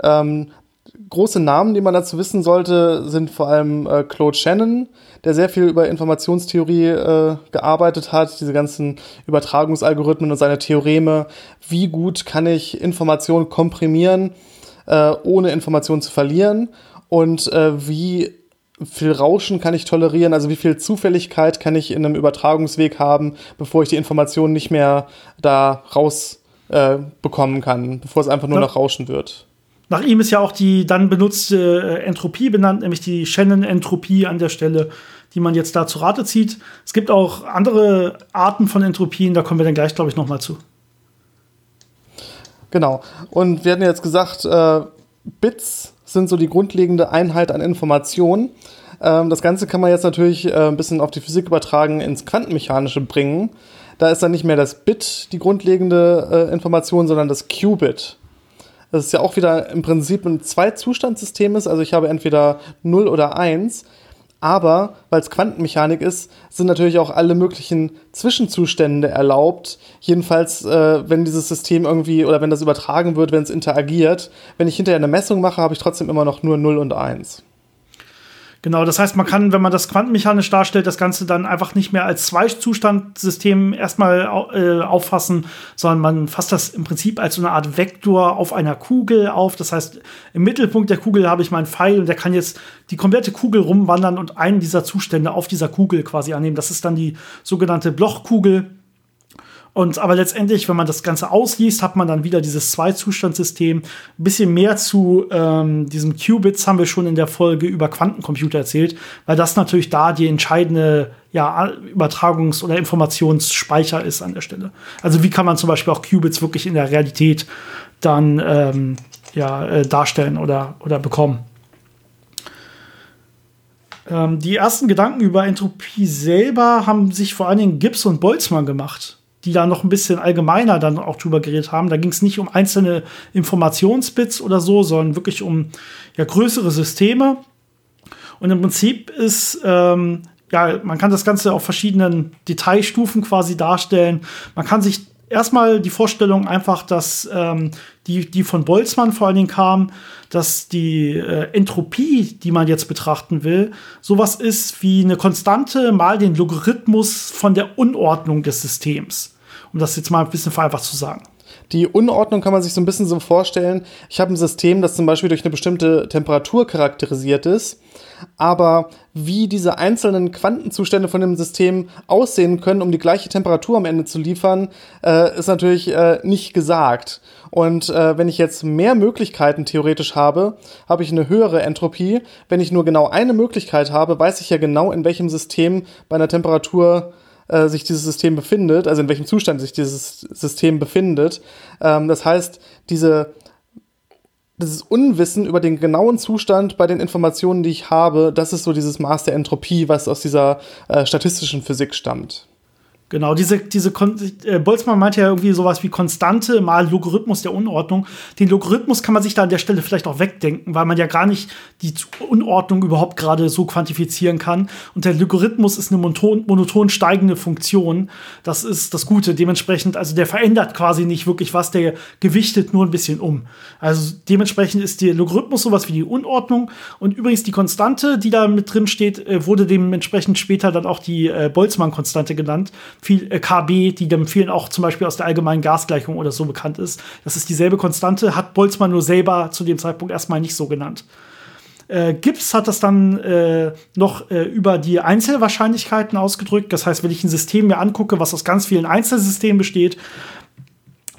Ähm, große Namen, die man dazu wissen sollte, sind vor allem äh, Claude Shannon, der sehr viel über Informationstheorie äh, gearbeitet hat, diese ganzen Übertragungsalgorithmen und seine Theoreme. Wie gut kann ich Informationen komprimieren, äh, ohne Informationen zu verlieren? Und äh, wie viel Rauschen kann ich tolerieren, also wie viel Zufälligkeit kann ich in einem Übertragungsweg haben, bevor ich die Informationen nicht mehr da raus äh, bekommen kann, bevor es einfach nur ja. noch Rauschen wird. Nach ihm ist ja auch die dann benutzte äh, Entropie benannt, nämlich die Shannon-Entropie an der Stelle, die man jetzt da zu Rate zieht. Es gibt auch andere Arten von Entropien, da kommen wir dann gleich, glaube ich, noch mal zu. Genau. Und wir hatten jetzt gesagt, äh, Bits sind so die grundlegende Einheit an Informationen. Ähm, das Ganze kann man jetzt natürlich äh, ein bisschen auf die Physik übertragen, ins Quantenmechanische bringen. Da ist dann nicht mehr das Bit die grundlegende äh, Information, sondern das Qubit dass es ja auch wieder im Prinzip ein Zwei-Zustands-System ist. Also ich habe entweder 0 oder 1. Aber weil es Quantenmechanik ist, sind natürlich auch alle möglichen Zwischenzustände erlaubt. Jedenfalls, äh, wenn dieses System irgendwie oder wenn das übertragen wird, wenn es interagiert. Wenn ich hinterher eine Messung mache, habe ich trotzdem immer noch nur 0 und 1. Genau, das heißt, man kann, wenn man das quantenmechanisch darstellt, das Ganze dann einfach nicht mehr als Zwei-Zustand-System erstmal äh, auffassen, sondern man fasst das im Prinzip als so eine Art Vektor auf einer Kugel auf. Das heißt, im Mittelpunkt der Kugel habe ich meinen Pfeil und der kann jetzt die komplette Kugel rumwandern und einen dieser Zustände auf dieser Kugel quasi annehmen. Das ist dann die sogenannte Blochkugel. Und aber letztendlich, wenn man das Ganze ausliest, hat man dann wieder dieses Zwei-Zustand-System. Ein bisschen mehr zu ähm, diesem Qubits haben wir schon in der Folge über Quantencomputer erzählt, weil das natürlich da die entscheidende ja, Übertragungs- oder Informationsspeicher ist an der Stelle. Also wie kann man zum Beispiel auch Qubits wirklich in der Realität dann ähm, ja, äh, darstellen oder, oder bekommen. Ähm, die ersten Gedanken über Entropie selber haben sich vor allen Dingen Gibbs und Boltzmann gemacht die da noch ein bisschen allgemeiner dann auch drüber geredet haben. Da ging es nicht um einzelne Informationsbits oder so, sondern wirklich um ja, größere Systeme. Und im Prinzip ist, ähm, ja, man kann das Ganze auf verschiedenen Detailstufen quasi darstellen. Man kann sich erstmal die Vorstellung einfach, dass ähm, die, die von Boltzmann vor allen Dingen kam, dass die äh, Entropie, die man jetzt betrachten will, sowas ist wie eine Konstante mal den Logarithmus von der Unordnung des Systems. Um das jetzt mal ein bisschen vereinfacht zu sagen. Die Unordnung kann man sich so ein bisschen so vorstellen. Ich habe ein System, das zum Beispiel durch eine bestimmte Temperatur charakterisiert ist aber wie diese einzelnen Quantenzustände von dem System aussehen können, um die gleiche Temperatur am Ende zu liefern, äh, ist natürlich äh, nicht gesagt. Und äh, wenn ich jetzt mehr Möglichkeiten theoretisch habe, habe ich eine höhere Entropie. Wenn ich nur genau eine Möglichkeit habe, weiß ich ja genau, in welchem System bei einer Temperatur äh, sich dieses System befindet, also in welchem Zustand sich dieses System befindet. Ähm, das heißt, diese dieses Unwissen über den genauen Zustand bei den Informationen, die ich habe, das ist so dieses Maß der Entropie, was aus dieser äh, statistischen Physik stammt. Genau, diese, diese äh, Boltzmann meinte ja irgendwie sowas wie Konstante mal Logarithmus der Unordnung. Den Logarithmus kann man sich da an der Stelle vielleicht auch wegdenken, weil man ja gar nicht die Unordnung überhaupt gerade so quantifizieren kann. Und der Logarithmus ist eine monoton, monoton steigende Funktion. Das ist das Gute. Dementsprechend, also der verändert quasi nicht wirklich was, der gewichtet nur ein bisschen um. Also dementsprechend ist der Logarithmus sowas wie die Unordnung. Und übrigens die Konstante, die da mit drin steht, äh, wurde dementsprechend später dann auch die äh, Boltzmann-Konstante genannt viel äh, KB, die dem vielen auch zum Beispiel aus der allgemeinen Gasgleichung oder so bekannt ist. Das ist dieselbe Konstante, hat Boltzmann nur selber zu dem Zeitpunkt erstmal nicht so genannt. Äh, Gibbs hat das dann äh, noch äh, über die Einzelwahrscheinlichkeiten ausgedrückt. Das heißt, wenn ich ein System mir angucke, was aus ganz vielen Einzelsystemen besteht,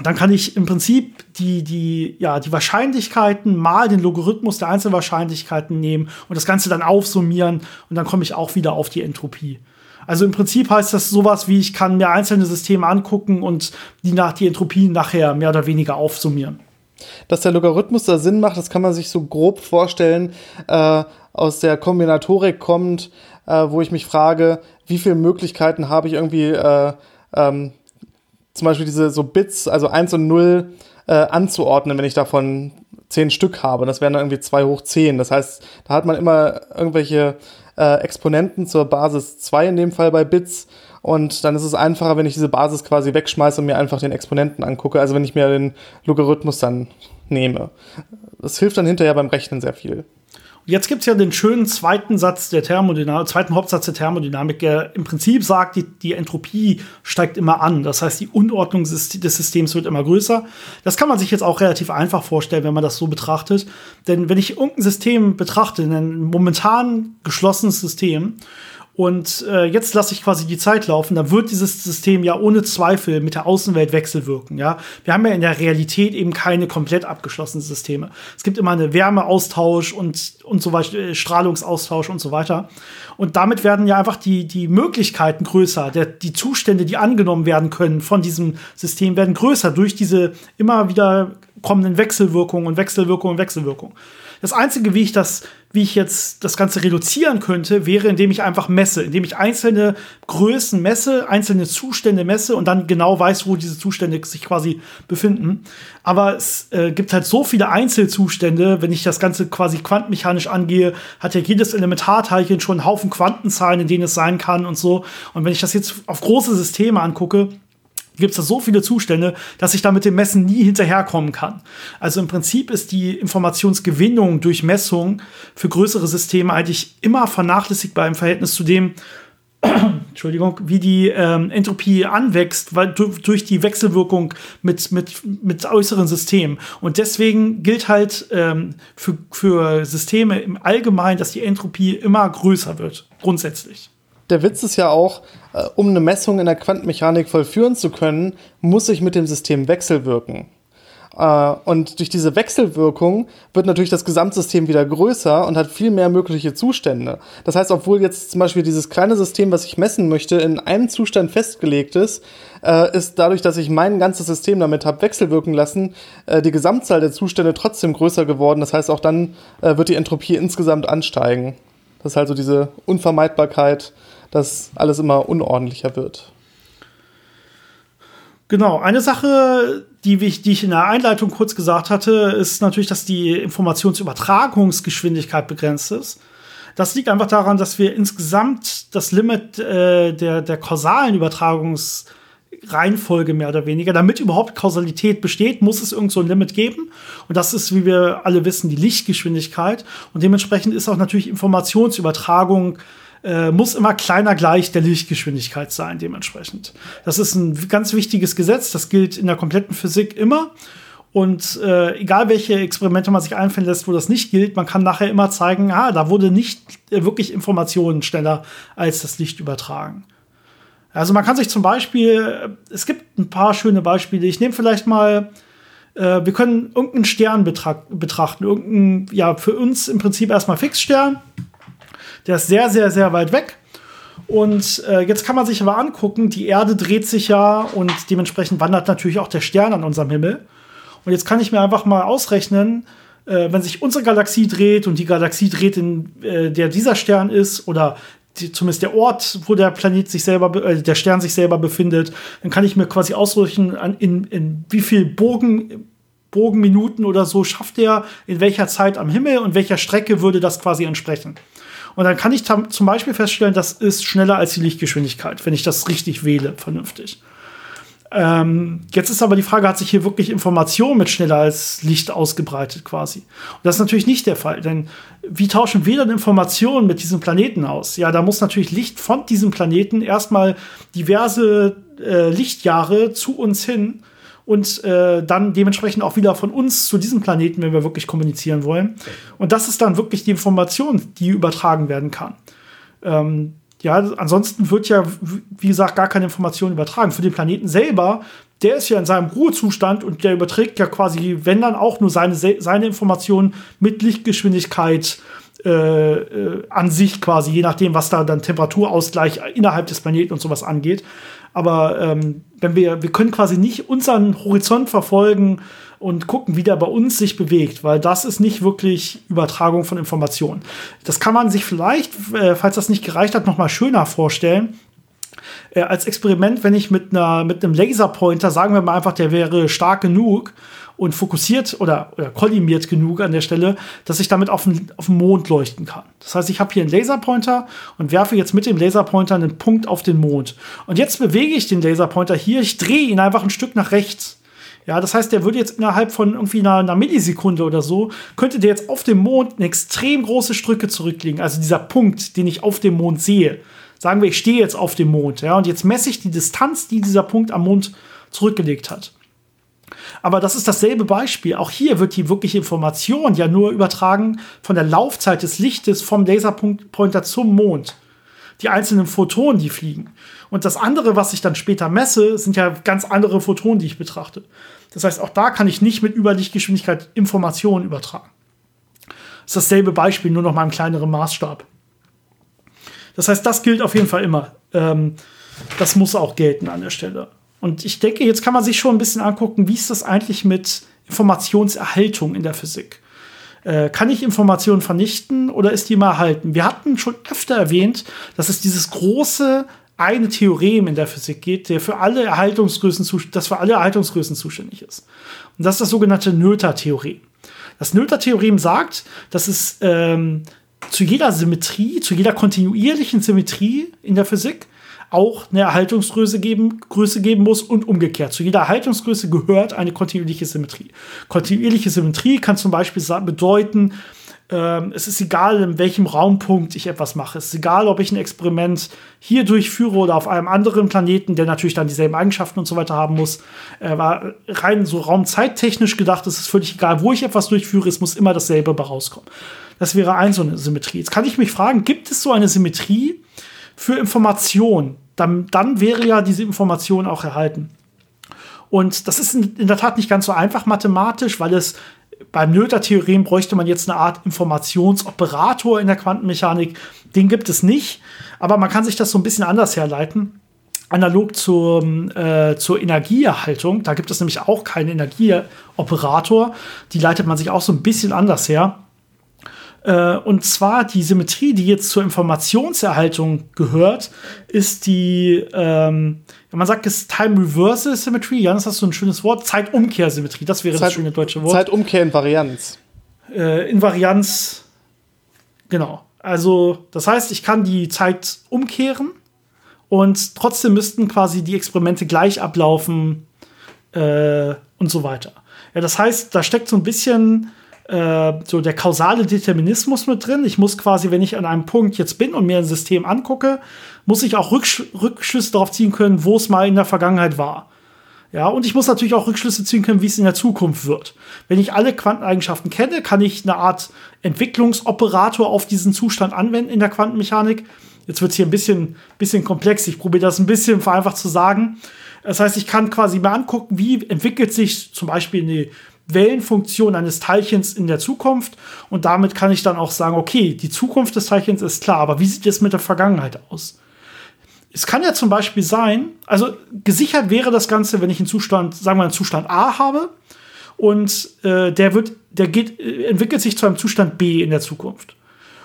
dann kann ich im Prinzip die, die, ja, die Wahrscheinlichkeiten mal den Logarithmus der Einzelwahrscheinlichkeiten nehmen und das Ganze dann aufsummieren und dann komme ich auch wieder auf die Entropie. Also im Prinzip heißt das sowas wie, ich kann mir einzelne Systeme angucken und die nach die Entropie nachher mehr oder weniger aufsummieren. Dass der Logarithmus da Sinn macht, das kann man sich so grob vorstellen, äh, aus der Kombinatorik kommt, äh, wo ich mich frage, wie viele Möglichkeiten habe ich irgendwie äh, ähm, zum Beispiel diese so Bits, also 1 und 0 äh, anzuordnen, wenn ich davon 10 Stück habe. Das wären dann irgendwie 2 hoch 10. Das heißt, da hat man immer irgendwelche äh, Exponenten zur Basis 2 in dem Fall bei Bits. Und dann ist es einfacher, wenn ich diese Basis quasi wegschmeiße und mir einfach den Exponenten angucke. Also wenn ich mir den Logarithmus dann nehme. Das hilft dann hinterher beim Rechnen sehr viel. Jetzt gibt es ja den schönen zweiten Satz der Thermodynamik, zweiten Hauptsatz der Thermodynamik, der im Prinzip sagt, die, die Entropie steigt immer an. Das heißt, die Unordnung des Systems wird immer größer. Das kann man sich jetzt auch relativ einfach vorstellen, wenn man das so betrachtet. Denn wenn ich irgendein System betrachte, ein momentan geschlossenes System, und äh, jetzt lasse ich quasi die Zeit laufen, dann wird dieses System ja ohne Zweifel mit der Außenwelt wechselwirken. Ja? Wir haben ja in der Realität eben keine komplett abgeschlossenen Systeme. Es gibt immer eine Wärmeaustausch und, und so weiter, äh, Strahlungsaustausch und so weiter. Und damit werden ja einfach die, die Möglichkeiten größer. Der, die Zustände, die angenommen werden können von diesem System, werden größer durch diese immer wieder kommenden Wechselwirkungen und Wechselwirkungen und Wechselwirkungen. Das Einzige, wie ich das, wie ich jetzt das Ganze reduzieren könnte, wäre, indem ich einfach messe, indem ich einzelne Größen messe, einzelne Zustände messe und dann genau weiß, wo diese Zustände sich quasi befinden. Aber es äh, gibt halt so viele Einzelzustände, wenn ich das Ganze quasi quantenmechanisch angehe, hat ja jedes Elementarteilchen schon einen Haufen Quantenzahlen, in denen es sein kann und so. Und wenn ich das jetzt auf große Systeme angucke, gibt es da so viele Zustände, dass ich da mit dem Messen nie hinterherkommen kann. Also im Prinzip ist die Informationsgewinnung durch Messung für größere Systeme eigentlich immer vernachlässigbar im Verhältnis zu dem, Entschuldigung, wie die ähm, Entropie anwächst, weil durch die Wechselwirkung mit, mit, mit äußeren Systemen. Und deswegen gilt halt ähm, für, für Systeme im Allgemeinen, dass die Entropie immer größer wird, grundsätzlich der Witz ist ja auch, äh, um eine Messung in der Quantenmechanik vollführen zu können, muss ich mit dem System wechselwirken. Äh, und durch diese Wechselwirkung wird natürlich das Gesamtsystem wieder größer und hat viel mehr mögliche Zustände. Das heißt, obwohl jetzt zum Beispiel dieses kleine System, was ich messen möchte, in einem Zustand festgelegt ist, äh, ist dadurch, dass ich mein ganzes System damit habe wechselwirken lassen, äh, die Gesamtzahl der Zustände trotzdem größer geworden. Das heißt, auch dann äh, wird die Entropie insgesamt ansteigen. Das ist also diese Unvermeidbarkeit dass alles immer unordentlicher wird. Genau, eine Sache, die ich, die ich in der Einleitung kurz gesagt hatte, ist natürlich, dass die Informationsübertragungsgeschwindigkeit begrenzt ist. Das liegt einfach daran, dass wir insgesamt das Limit äh, der, der kausalen Übertragungsreihenfolge mehr oder weniger, damit überhaupt Kausalität besteht, muss es irgend so ein Limit geben. Und das ist, wie wir alle wissen, die Lichtgeschwindigkeit. Und dementsprechend ist auch natürlich Informationsübertragung äh, muss immer kleiner gleich der Lichtgeschwindigkeit sein, dementsprechend. Das ist ein ganz wichtiges Gesetz, das gilt in der kompletten Physik immer. Und äh, egal welche Experimente man sich einfallen lässt, wo das nicht gilt, man kann nachher immer zeigen, ah, da wurde nicht äh, wirklich Informationen schneller als das Licht übertragen. Also man kann sich zum Beispiel, äh, es gibt ein paar schöne Beispiele. Ich nehme vielleicht mal, äh, wir können irgendeinen Stern betrachten, irgendeinen, ja, für uns im Prinzip erstmal Fixstern. Der ist sehr, sehr, sehr weit weg. Und äh, jetzt kann man sich aber angucken, die Erde dreht sich ja und dementsprechend wandert natürlich auch der Stern an unserem Himmel. Und jetzt kann ich mir einfach mal ausrechnen, äh, wenn sich unsere Galaxie dreht und die Galaxie dreht, in äh, der dieser Stern ist, oder die, zumindest der Ort, wo der Planet sich selber, äh, der Stern sich selber befindet, dann kann ich mir quasi ausrechnen, an, in, in wie viel Bogen, Bogenminuten oder so schafft er in welcher Zeit am Himmel und welcher Strecke würde das quasi entsprechen. Und dann kann ich zum Beispiel feststellen, das ist schneller als die Lichtgeschwindigkeit, wenn ich das richtig wähle, vernünftig. Ähm, jetzt ist aber die Frage, hat sich hier wirklich Information mit schneller als Licht ausgebreitet quasi? Und das ist natürlich nicht der Fall, denn wie tauschen wir dann Informationen mit diesem Planeten aus? Ja, da muss natürlich Licht von diesem Planeten erstmal diverse äh, Lichtjahre zu uns hin und äh, dann dementsprechend auch wieder von uns zu diesem Planeten, wenn wir wirklich kommunizieren wollen. Und das ist dann wirklich die Information, die übertragen werden kann. Ähm, ja, ansonsten wird ja, wie gesagt, gar keine Information übertragen. Für den Planeten selber, der ist ja in seinem Ruhezustand und der überträgt ja quasi, wenn dann auch nur seine, seine Informationen mit Lichtgeschwindigkeit äh, äh, an sich quasi, je nachdem, was da dann Temperaturausgleich innerhalb des Planeten und sowas angeht. Aber ähm, wenn wir, wir können quasi nicht unseren Horizont verfolgen und gucken, wie der bei uns sich bewegt, weil das ist nicht wirklich Übertragung von Informationen. Das kann man sich vielleicht, äh, falls das nicht gereicht hat, noch mal schöner vorstellen. Äh, als Experiment, wenn ich mit, einer, mit einem Laserpointer, sagen wir mal einfach, der wäre stark genug und fokussiert oder, oder kollimiert genug an der Stelle, dass ich damit auf den, auf den Mond leuchten kann. Das heißt, ich habe hier einen Laserpointer und werfe jetzt mit dem Laserpointer einen Punkt auf den Mond. Und jetzt bewege ich den Laserpointer hier, ich drehe ihn einfach ein Stück nach rechts. Ja, das heißt, der würde jetzt innerhalb von irgendwie einer, einer, Millisekunde oder so, könnte der jetzt auf dem Mond eine extrem große Strecke zurücklegen. Also dieser Punkt, den ich auf dem Mond sehe. Sagen wir, ich stehe jetzt auf dem Mond, ja, und jetzt messe ich die Distanz, die dieser Punkt am Mond zurückgelegt hat. Aber das ist dasselbe Beispiel. Auch hier wird die wirkliche Information ja nur übertragen von der Laufzeit des Lichtes vom Laserpointer zum Mond. Die einzelnen Photonen, die fliegen. Und das andere, was ich dann später messe, sind ja ganz andere Photonen, die ich betrachte. Das heißt, auch da kann ich nicht mit Überlichtgeschwindigkeit Informationen übertragen. Das ist dasselbe Beispiel, nur noch mal im kleineren Maßstab. Das heißt, das gilt auf jeden Fall immer. Ähm, das muss auch gelten an der Stelle. Und ich denke, jetzt kann man sich schon ein bisschen angucken, wie ist das eigentlich mit Informationserhaltung in der Physik? Äh, kann ich Informationen vernichten oder ist die mal erhalten? Wir hatten schon öfter erwähnt, dass es dieses große eine Theorem in der Physik geht, der für alle Erhaltungsgrößen, das für alle Erhaltungsgrößen zuständig ist. Und das ist das sogenannte Noether-Theorem. Das Noether-Theorem sagt, dass es ähm, zu jeder Symmetrie, zu jeder kontinuierlichen Symmetrie in der Physik auch eine Erhaltungsgröße geben, Größe geben muss und umgekehrt. Zu jeder Erhaltungsgröße gehört eine kontinuierliche Symmetrie. Kontinuierliche Symmetrie kann zum Beispiel bedeuten, ähm, es ist egal, in welchem Raumpunkt ich etwas mache. Es ist egal, ob ich ein Experiment hier durchführe oder auf einem anderen Planeten, der natürlich dann dieselben Eigenschaften und so weiter haben muss. Äh, war rein so raumzeittechnisch gedacht, es ist völlig egal, wo ich etwas durchführe, es muss immer dasselbe rauskommen. Das wäre ein so eine Symmetrie. Jetzt kann ich mich fragen, gibt es so eine Symmetrie für Information? dann, dann wäre ja diese Information auch erhalten. Und das ist in, in der Tat nicht ganz so einfach mathematisch, weil es beim Noether-Theorem bräuchte man jetzt eine Art Informationsoperator in der Quantenmechanik. Den gibt es nicht, aber man kann sich das so ein bisschen anders herleiten. Analog zur, äh, zur Energieerhaltung, da gibt es nämlich auch keinen Energieoperator. Die leitet man sich auch so ein bisschen anders her. Äh, und zwar die Symmetrie, die jetzt zur Informationserhaltung gehört, ist die, ähm, man sagt es Time Reversal Symmetry, ja, das ist so ein schönes Wort, Zeitumkehrsymmetrie, das wäre Zeit, das schöne deutsche Wort. Zeitumkehr in Varianz. Äh, in Varianz, genau. Also, das heißt, ich kann die Zeit umkehren und trotzdem müssten quasi die Experimente gleich ablaufen äh, und so weiter. Ja, das heißt, da steckt so ein bisschen äh, so der kausale Determinismus mit drin. Ich muss quasi, wenn ich an einem Punkt jetzt bin und mir ein System angucke, muss ich auch Rücksch Rückschlüsse darauf ziehen können, wo es mal in der Vergangenheit war. Ja, und ich muss natürlich auch Rückschlüsse ziehen können, wie es in der Zukunft wird. Wenn ich alle Quanteneigenschaften kenne, kann ich eine Art Entwicklungsoperator auf diesen Zustand anwenden in der Quantenmechanik. Jetzt wird es hier ein bisschen, bisschen komplex. Ich probiere das ein bisschen vereinfacht zu sagen. Das heißt, ich kann quasi mir angucken, wie entwickelt sich zum Beispiel eine Wellenfunktion eines Teilchens in der Zukunft und damit kann ich dann auch sagen, okay, die Zukunft des Teilchens ist klar, aber wie sieht es mit der Vergangenheit aus? Es kann ja zum Beispiel sein, also gesichert wäre das Ganze, wenn ich einen Zustand, sagen wir einen Zustand A habe und äh, der wird, der geht, äh, entwickelt sich zu einem Zustand B in der Zukunft.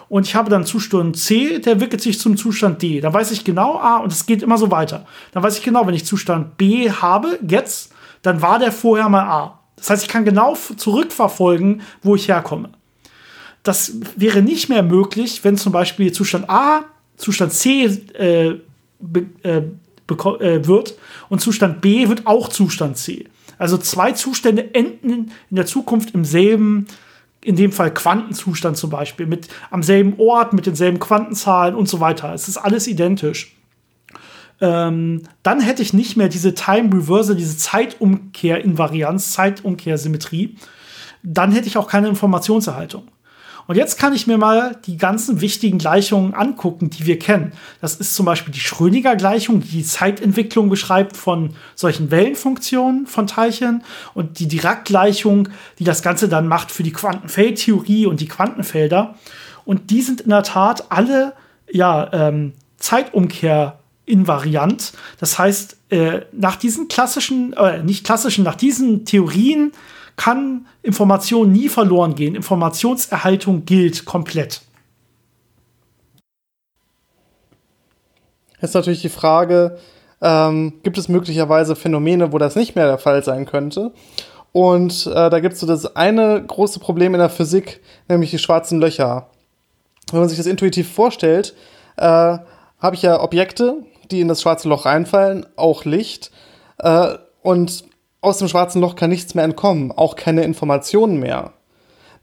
Und ich habe dann Zustand C, der entwickelt sich zum Zustand D. Dann weiß ich genau A und es geht immer so weiter. Dann weiß ich genau, wenn ich Zustand B habe, jetzt, dann war der vorher mal A. Das heißt, ich kann genau zurückverfolgen, wo ich herkomme. Das wäre nicht mehr möglich, wenn zum Beispiel Zustand A Zustand C äh, be, äh, äh, wird und Zustand B wird auch Zustand C. Also zwei Zustände enden in der Zukunft im selben, in dem Fall Quantenzustand zum Beispiel, mit am selben Ort, mit denselben Quantenzahlen und so weiter. Es ist alles identisch. Ähm, dann hätte ich nicht mehr diese Time Reversal, diese Zeitumkehr-Invarianz, Zeitumkehrsymmetrie. Dann hätte ich auch keine Informationserhaltung. Und jetzt kann ich mir mal die ganzen wichtigen Gleichungen angucken, die wir kennen. Das ist zum Beispiel die Schrödinger-Gleichung, die die Zeitentwicklung beschreibt von solchen Wellenfunktionen von Teilchen und die Dirac-Gleichung, die das Ganze dann macht für die Quantenfeldtheorie und die Quantenfelder. Und die sind in der Tat alle ja, ähm, Zeitumkehr invariant. Das heißt, äh, nach diesen klassischen, äh, nicht klassischen, nach diesen Theorien kann Information nie verloren gehen. Informationserhaltung gilt komplett. Jetzt natürlich die Frage, ähm, gibt es möglicherweise Phänomene, wo das nicht mehr der Fall sein könnte? Und äh, da gibt es so das eine große Problem in der Physik, nämlich die schwarzen Löcher. Wenn man sich das intuitiv vorstellt, äh, habe ich ja Objekte, die in das schwarze Loch reinfallen, auch Licht. Äh, und aus dem schwarzen Loch kann nichts mehr entkommen, auch keine Informationen mehr.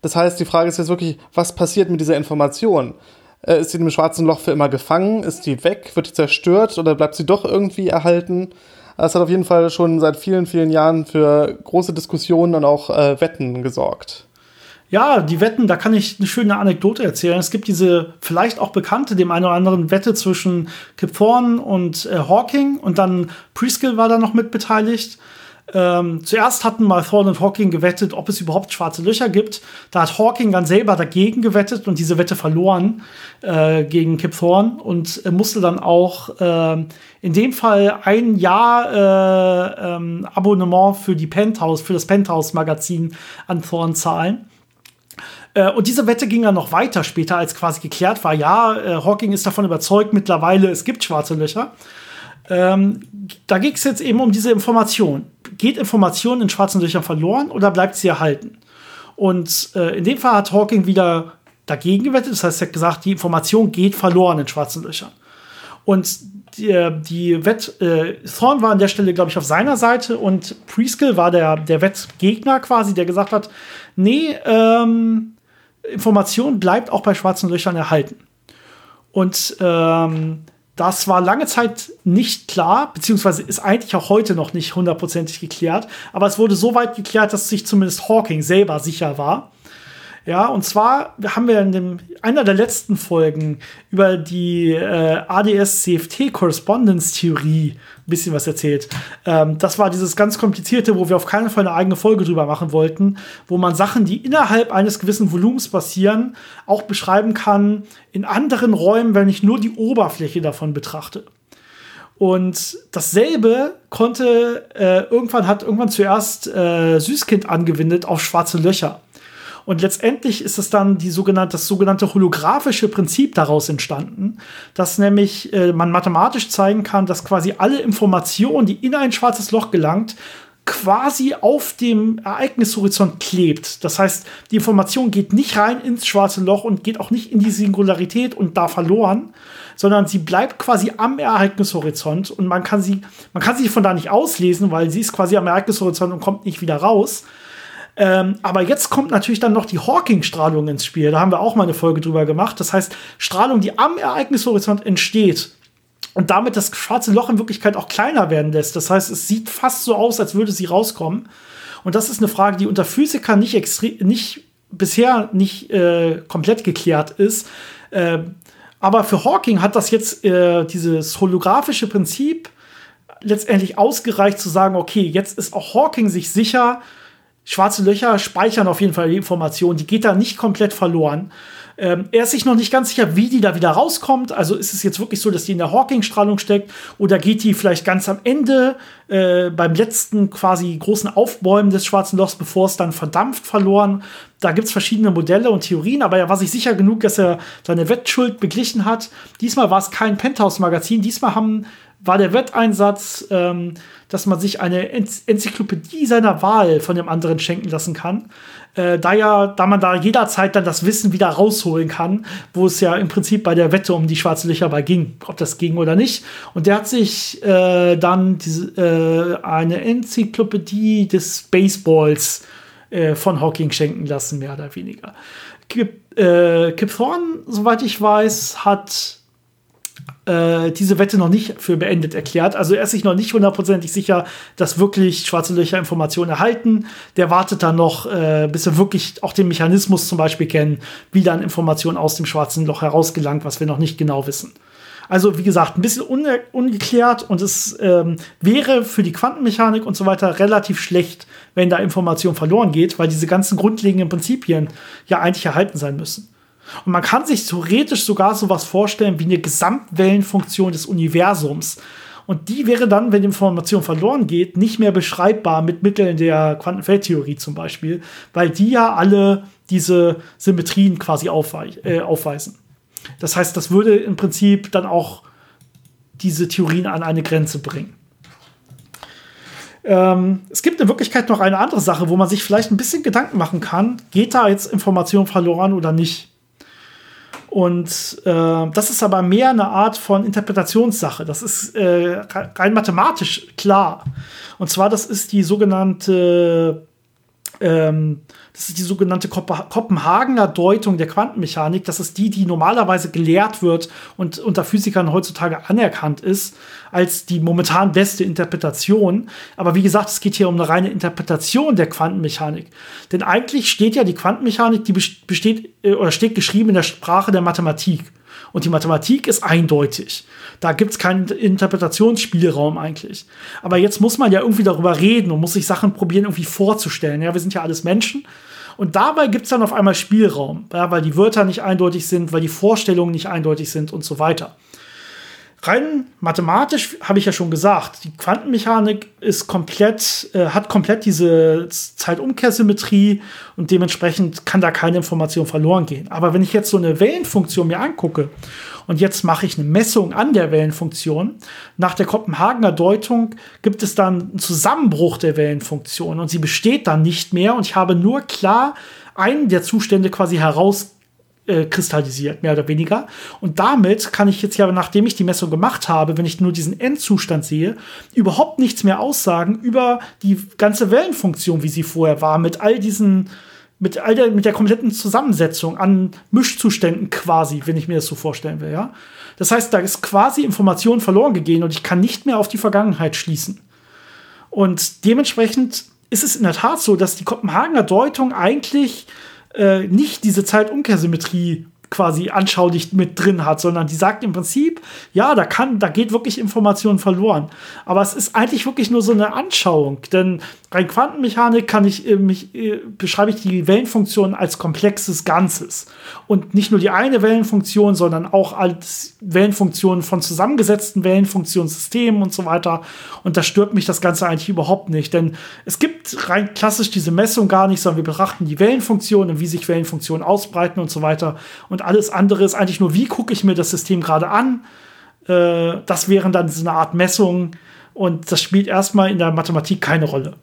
Das heißt, die Frage ist jetzt wirklich, was passiert mit dieser Information? Äh, ist sie im schwarzen Loch für immer gefangen? Ist die weg? Wird die zerstört? Oder bleibt sie doch irgendwie erhalten? Es hat auf jeden Fall schon seit vielen, vielen Jahren für große Diskussionen und auch äh, Wetten gesorgt. Ja, die Wetten, da kann ich eine schöne Anekdote erzählen. Es gibt diese vielleicht auch bekannte, dem einen oder anderen Wette zwischen Kip Thorne und äh, Hawking und dann Preskill war da noch mit beteiligt. Ähm, zuerst hatten mal Thorne und Hawking gewettet, ob es überhaupt schwarze Löcher gibt. Da hat Hawking dann selber dagegen gewettet und diese Wette verloren äh, gegen Kip Thorne und äh, musste dann auch äh, in dem Fall ein Jahr äh, ähm, Abonnement für die Penthouse, für das Penthouse-Magazin an Thorne zahlen. Äh, und diese Wette ging dann noch weiter später, als quasi geklärt war, ja, äh, Hawking ist davon überzeugt mittlerweile, es gibt schwarze Löcher. Ähm, da ging es jetzt eben um diese Information. Geht Information in schwarzen Löchern verloren oder bleibt sie erhalten? Und äh, in dem Fall hat Hawking wieder dagegen gewettet. Das heißt, er hat gesagt, die Information geht verloren in schwarzen Löchern. Und die, äh, die Wett, äh, Thorn war an der Stelle, glaube ich, auf seiner Seite und Preskill war der, der Wettgegner quasi, der gesagt hat, nee, ähm, Information bleibt auch bei schwarzen Löchern erhalten. Und ähm, das war lange Zeit nicht klar, beziehungsweise ist eigentlich auch heute noch nicht hundertprozentig geklärt. Aber es wurde so weit geklärt, dass sich zumindest Hawking selber sicher war. Ja, und zwar haben wir in dem, einer der letzten Folgen über die äh, ADS-CFT-Correspondence-Theorie ein bisschen was erzählt. Ähm, das war dieses ganz komplizierte, wo wir auf keinen Fall eine eigene Folge drüber machen wollten, wo man Sachen, die innerhalb eines gewissen Volumens passieren, auch beschreiben kann in anderen Räumen, wenn ich nur die Oberfläche davon betrachte. Und dasselbe konnte äh, irgendwann hat irgendwann zuerst äh, Süßkind angewendet auf schwarze Löcher. Und letztendlich ist es dann die sogenannte, das sogenannte holographische Prinzip daraus entstanden, dass nämlich äh, man mathematisch zeigen kann, dass quasi alle Information, die in ein schwarzes Loch gelangt, quasi auf dem Ereignishorizont klebt. Das heißt, die Information geht nicht rein ins schwarze Loch und geht auch nicht in die Singularität und da verloren, sondern sie bleibt quasi am Ereignishorizont und man kann sie, man kann sie von da nicht auslesen, weil sie ist quasi am Ereignishorizont und kommt nicht wieder raus. Ähm, aber jetzt kommt natürlich dann noch die Hawking-Strahlung ins Spiel. Da haben wir auch mal eine Folge drüber gemacht. Das heißt, Strahlung, die am Ereignishorizont entsteht und damit das schwarze Loch in Wirklichkeit auch kleiner werden lässt. Das heißt, es sieht fast so aus, als würde sie rauskommen. Und das ist eine Frage, die unter Physikern nicht, nicht bisher nicht äh, komplett geklärt ist. Äh, aber für Hawking hat das jetzt äh, dieses holographische Prinzip letztendlich ausgereicht zu sagen, okay, jetzt ist auch Hawking sich sicher, Schwarze Löcher speichern auf jeden Fall die Information, die geht da nicht komplett verloren. Ähm, er ist sich noch nicht ganz sicher, wie die da wieder rauskommt. Also ist es jetzt wirklich so, dass die in der Hawking-Strahlung steckt oder geht die vielleicht ganz am Ende äh, beim letzten quasi großen Aufbäumen des schwarzen Lochs, bevor es dann verdampft verloren. Da gibt es verschiedene Modelle und Theorien, aber er war sich sicher genug, dass er seine Wettschuld beglichen hat. Diesmal war es kein Penthouse-Magazin, diesmal haben war der Wetteinsatz, ähm, dass man sich eine Enzyklopädie seiner Wahl von dem anderen schenken lassen kann. Äh, da ja, da man da jederzeit dann das Wissen wieder rausholen kann, wo es ja im Prinzip bei der Wette um die schwarze Löcher bei ging, ob das ging oder nicht. Und der hat sich äh, dann diese, äh, eine Enzyklopädie des Baseballs äh, von Hawking schenken lassen, mehr oder weniger. Kip, äh, Kip Thorne, soweit ich weiß, hat äh, diese Wette noch nicht für beendet erklärt. Also er ist sich noch nicht hundertprozentig sicher, dass wirklich schwarze Löcher Informationen erhalten. Der wartet dann noch, äh, bis wir wirklich auch den Mechanismus zum Beispiel kennen, wie dann Informationen aus dem schwarzen Loch herausgelangt, was wir noch nicht genau wissen. Also wie gesagt, ein bisschen unge ungeklärt und es ähm, wäre für die Quantenmechanik und so weiter relativ schlecht, wenn da Information verloren geht, weil diese ganzen grundlegenden Prinzipien ja eigentlich erhalten sein müssen. Und man kann sich theoretisch sogar sowas vorstellen wie eine Gesamtwellenfunktion des Universums. Und die wäre dann, wenn die Information verloren geht, nicht mehr beschreibbar mit Mitteln der Quantenfeldtheorie zum Beispiel, weil die ja alle diese Symmetrien quasi äh, aufweisen. Das heißt, das würde im Prinzip dann auch diese Theorien an eine Grenze bringen. Ähm, es gibt in Wirklichkeit noch eine andere Sache, wo man sich vielleicht ein bisschen Gedanken machen kann, geht da jetzt Information verloren oder nicht? Und äh, das ist aber mehr eine Art von Interpretationssache. Das ist äh, rein mathematisch klar. Und zwar, das ist die sogenannte ähm, das ist die sogenannte Kopenhagener Deutung der Quantenmechanik. Das ist die, die normalerweise gelehrt wird und unter Physikern heutzutage anerkannt ist als die momentan beste Interpretation. Aber wie gesagt, es geht hier um eine reine Interpretation der Quantenmechanik. Denn eigentlich steht ja die Quantenmechanik, die besteht äh, oder steht geschrieben in der Sprache der Mathematik. Und die Mathematik ist eindeutig. Da gibt es keinen Interpretationsspielraum eigentlich. Aber jetzt muss man ja irgendwie darüber reden und muss sich Sachen probieren, irgendwie vorzustellen. Ja, wir sind ja alles Menschen. Und dabei gibt es dann auf einmal Spielraum, ja, weil die Wörter nicht eindeutig sind, weil die Vorstellungen nicht eindeutig sind und so weiter rein mathematisch habe ich ja schon gesagt, die Quantenmechanik ist komplett, äh, hat komplett diese Zeitumkehrsymmetrie und dementsprechend kann da keine Information verloren gehen. Aber wenn ich jetzt so eine Wellenfunktion mir angucke und jetzt mache ich eine Messung an der Wellenfunktion, nach der Kopenhagener Deutung gibt es dann einen Zusammenbruch der Wellenfunktion und sie besteht dann nicht mehr und ich habe nur klar einen der Zustände quasi heraus äh, kristallisiert, mehr oder weniger. Und damit kann ich jetzt ja, nachdem ich die Messung gemacht habe, wenn ich nur diesen Endzustand sehe, überhaupt nichts mehr aussagen über die ganze Wellenfunktion, wie sie vorher war, mit all diesen, mit all der, mit der kompletten Zusammensetzung an Mischzuständen quasi, wenn ich mir das so vorstellen will, ja. Das heißt, da ist quasi Information verloren gegangen und ich kann nicht mehr auf die Vergangenheit schließen. Und dementsprechend ist es in der Tat so, dass die Kopenhagener Deutung eigentlich äh, nicht diese Zeitumkehrsymmetrie quasi anschaulich mit drin hat, sondern die sagt im Prinzip, ja, da kann, da geht wirklich Information verloren. Aber es ist eigentlich wirklich nur so eine Anschauung, denn rein Quantenmechanik kann ich äh, mich, äh, beschreibe ich die Wellenfunktion als komplexes Ganzes und nicht nur die eine Wellenfunktion, sondern auch als Wellenfunktionen von zusammengesetzten Wellenfunktionssystemen und so weiter. Und da stört mich das Ganze eigentlich überhaupt nicht, denn es gibt rein klassisch diese Messung gar nicht, sondern wir betrachten die Wellenfunktionen und wie sich Wellenfunktionen ausbreiten und so weiter. Und alles andere ist eigentlich nur, wie gucke ich mir das System gerade an. Äh, das wären dann so eine Art Messung und das spielt erstmal in der Mathematik keine Rolle.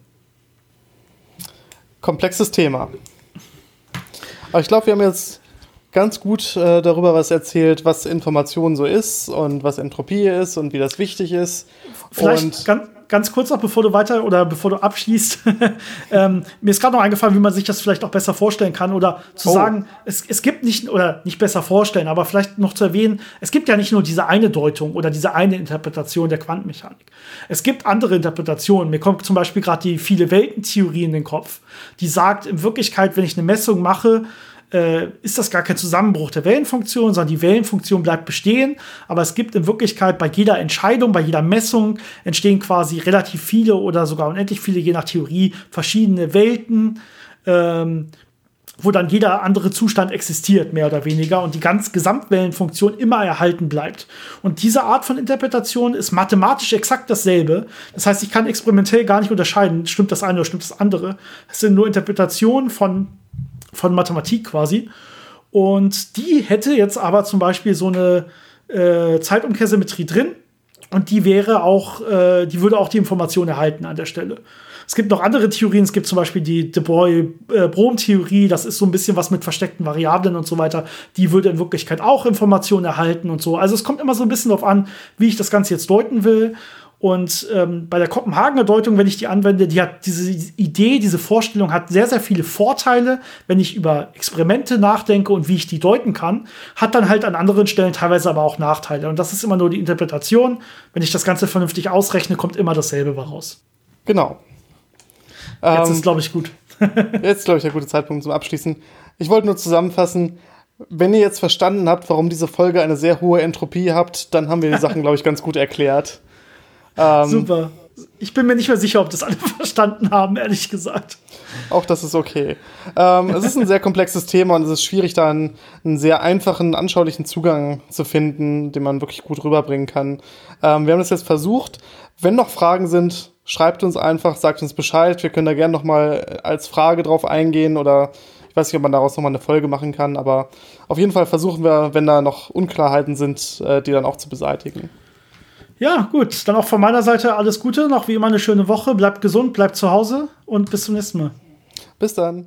Komplexes Thema. Aber ich glaube, wir haben jetzt ganz gut äh, darüber was erzählt, was Information so ist und was Entropie ist und wie das wichtig ist. Vielleicht und ganz, ganz kurz noch, bevor du weiter oder bevor du abschließt, ähm, mir ist gerade noch eingefallen, wie man sich das vielleicht auch besser vorstellen kann oder zu oh. sagen, es, es gibt nicht, oder nicht besser vorstellen, aber vielleicht noch zu erwähnen, es gibt ja nicht nur diese eine Deutung oder diese eine Interpretation der Quantenmechanik. Es gibt andere Interpretationen. Mir kommt zum Beispiel gerade die viele Weltentheorie in den Kopf, die sagt, in Wirklichkeit, wenn ich eine Messung mache, äh, ist das gar kein Zusammenbruch der Wellenfunktion, sondern die Wellenfunktion bleibt bestehen. Aber es gibt in Wirklichkeit bei jeder Entscheidung, bei jeder Messung entstehen quasi relativ viele oder sogar unendlich viele, je nach Theorie, verschiedene Welten. Ähm, wo dann jeder andere Zustand existiert, mehr oder weniger, und die ganz Gesamtwellenfunktion immer erhalten bleibt. Und diese Art von Interpretation ist mathematisch exakt dasselbe. Das heißt, ich kann experimentell gar nicht unterscheiden, stimmt das eine oder stimmt das andere. Es sind nur Interpretationen von von Mathematik quasi. Und die hätte jetzt aber zum Beispiel so eine äh, Zeitumkehrsymmetrie drin und die wäre auch, äh, die würde auch die Information erhalten an der Stelle. Es gibt noch andere Theorien, es gibt zum Beispiel die De Broglie-Brom-Theorie, das ist so ein bisschen was mit versteckten Variablen und so weiter. Die würde in Wirklichkeit auch Informationen erhalten und so. Also es kommt immer so ein bisschen darauf an, wie ich das Ganze jetzt deuten will. Und ähm, bei der Kopenhagener Deutung, wenn ich die anwende, die hat diese Idee, diese Vorstellung hat sehr, sehr viele Vorteile, wenn ich über Experimente nachdenke und wie ich die deuten kann, hat dann halt an anderen Stellen teilweise aber auch Nachteile. Und das ist immer nur die Interpretation. Wenn ich das Ganze vernünftig ausrechne, kommt immer dasselbe raus. Genau. Jetzt ähm, ist, glaube ich, gut. jetzt, glaube ich, der gute Zeitpunkt zum Abschließen. Ich wollte nur zusammenfassen, wenn ihr jetzt verstanden habt, warum diese Folge eine sehr hohe Entropie habt, dann haben wir die Sachen, glaube ich, ganz gut erklärt. Ähm, Super. Ich bin mir nicht mehr sicher, ob das alle verstanden haben, ehrlich gesagt. Auch das ist okay. Ähm, es ist ein sehr komplexes Thema und es ist schwierig, da einen, einen, sehr einfachen, anschaulichen Zugang zu finden, den man wirklich gut rüberbringen kann. Ähm, wir haben das jetzt versucht. Wenn noch Fragen sind, schreibt uns einfach, sagt uns Bescheid. Wir können da gerne noch mal als Frage drauf eingehen oder ich weiß nicht, ob man daraus noch mal eine Folge machen kann, aber auf jeden Fall versuchen wir, wenn da noch Unklarheiten sind, äh, die dann auch zu beseitigen. Ja, gut. Dann auch von meiner Seite alles Gute. Noch wie immer eine schöne Woche. Bleibt gesund, bleibt zu Hause und bis zum nächsten Mal. Bis dann.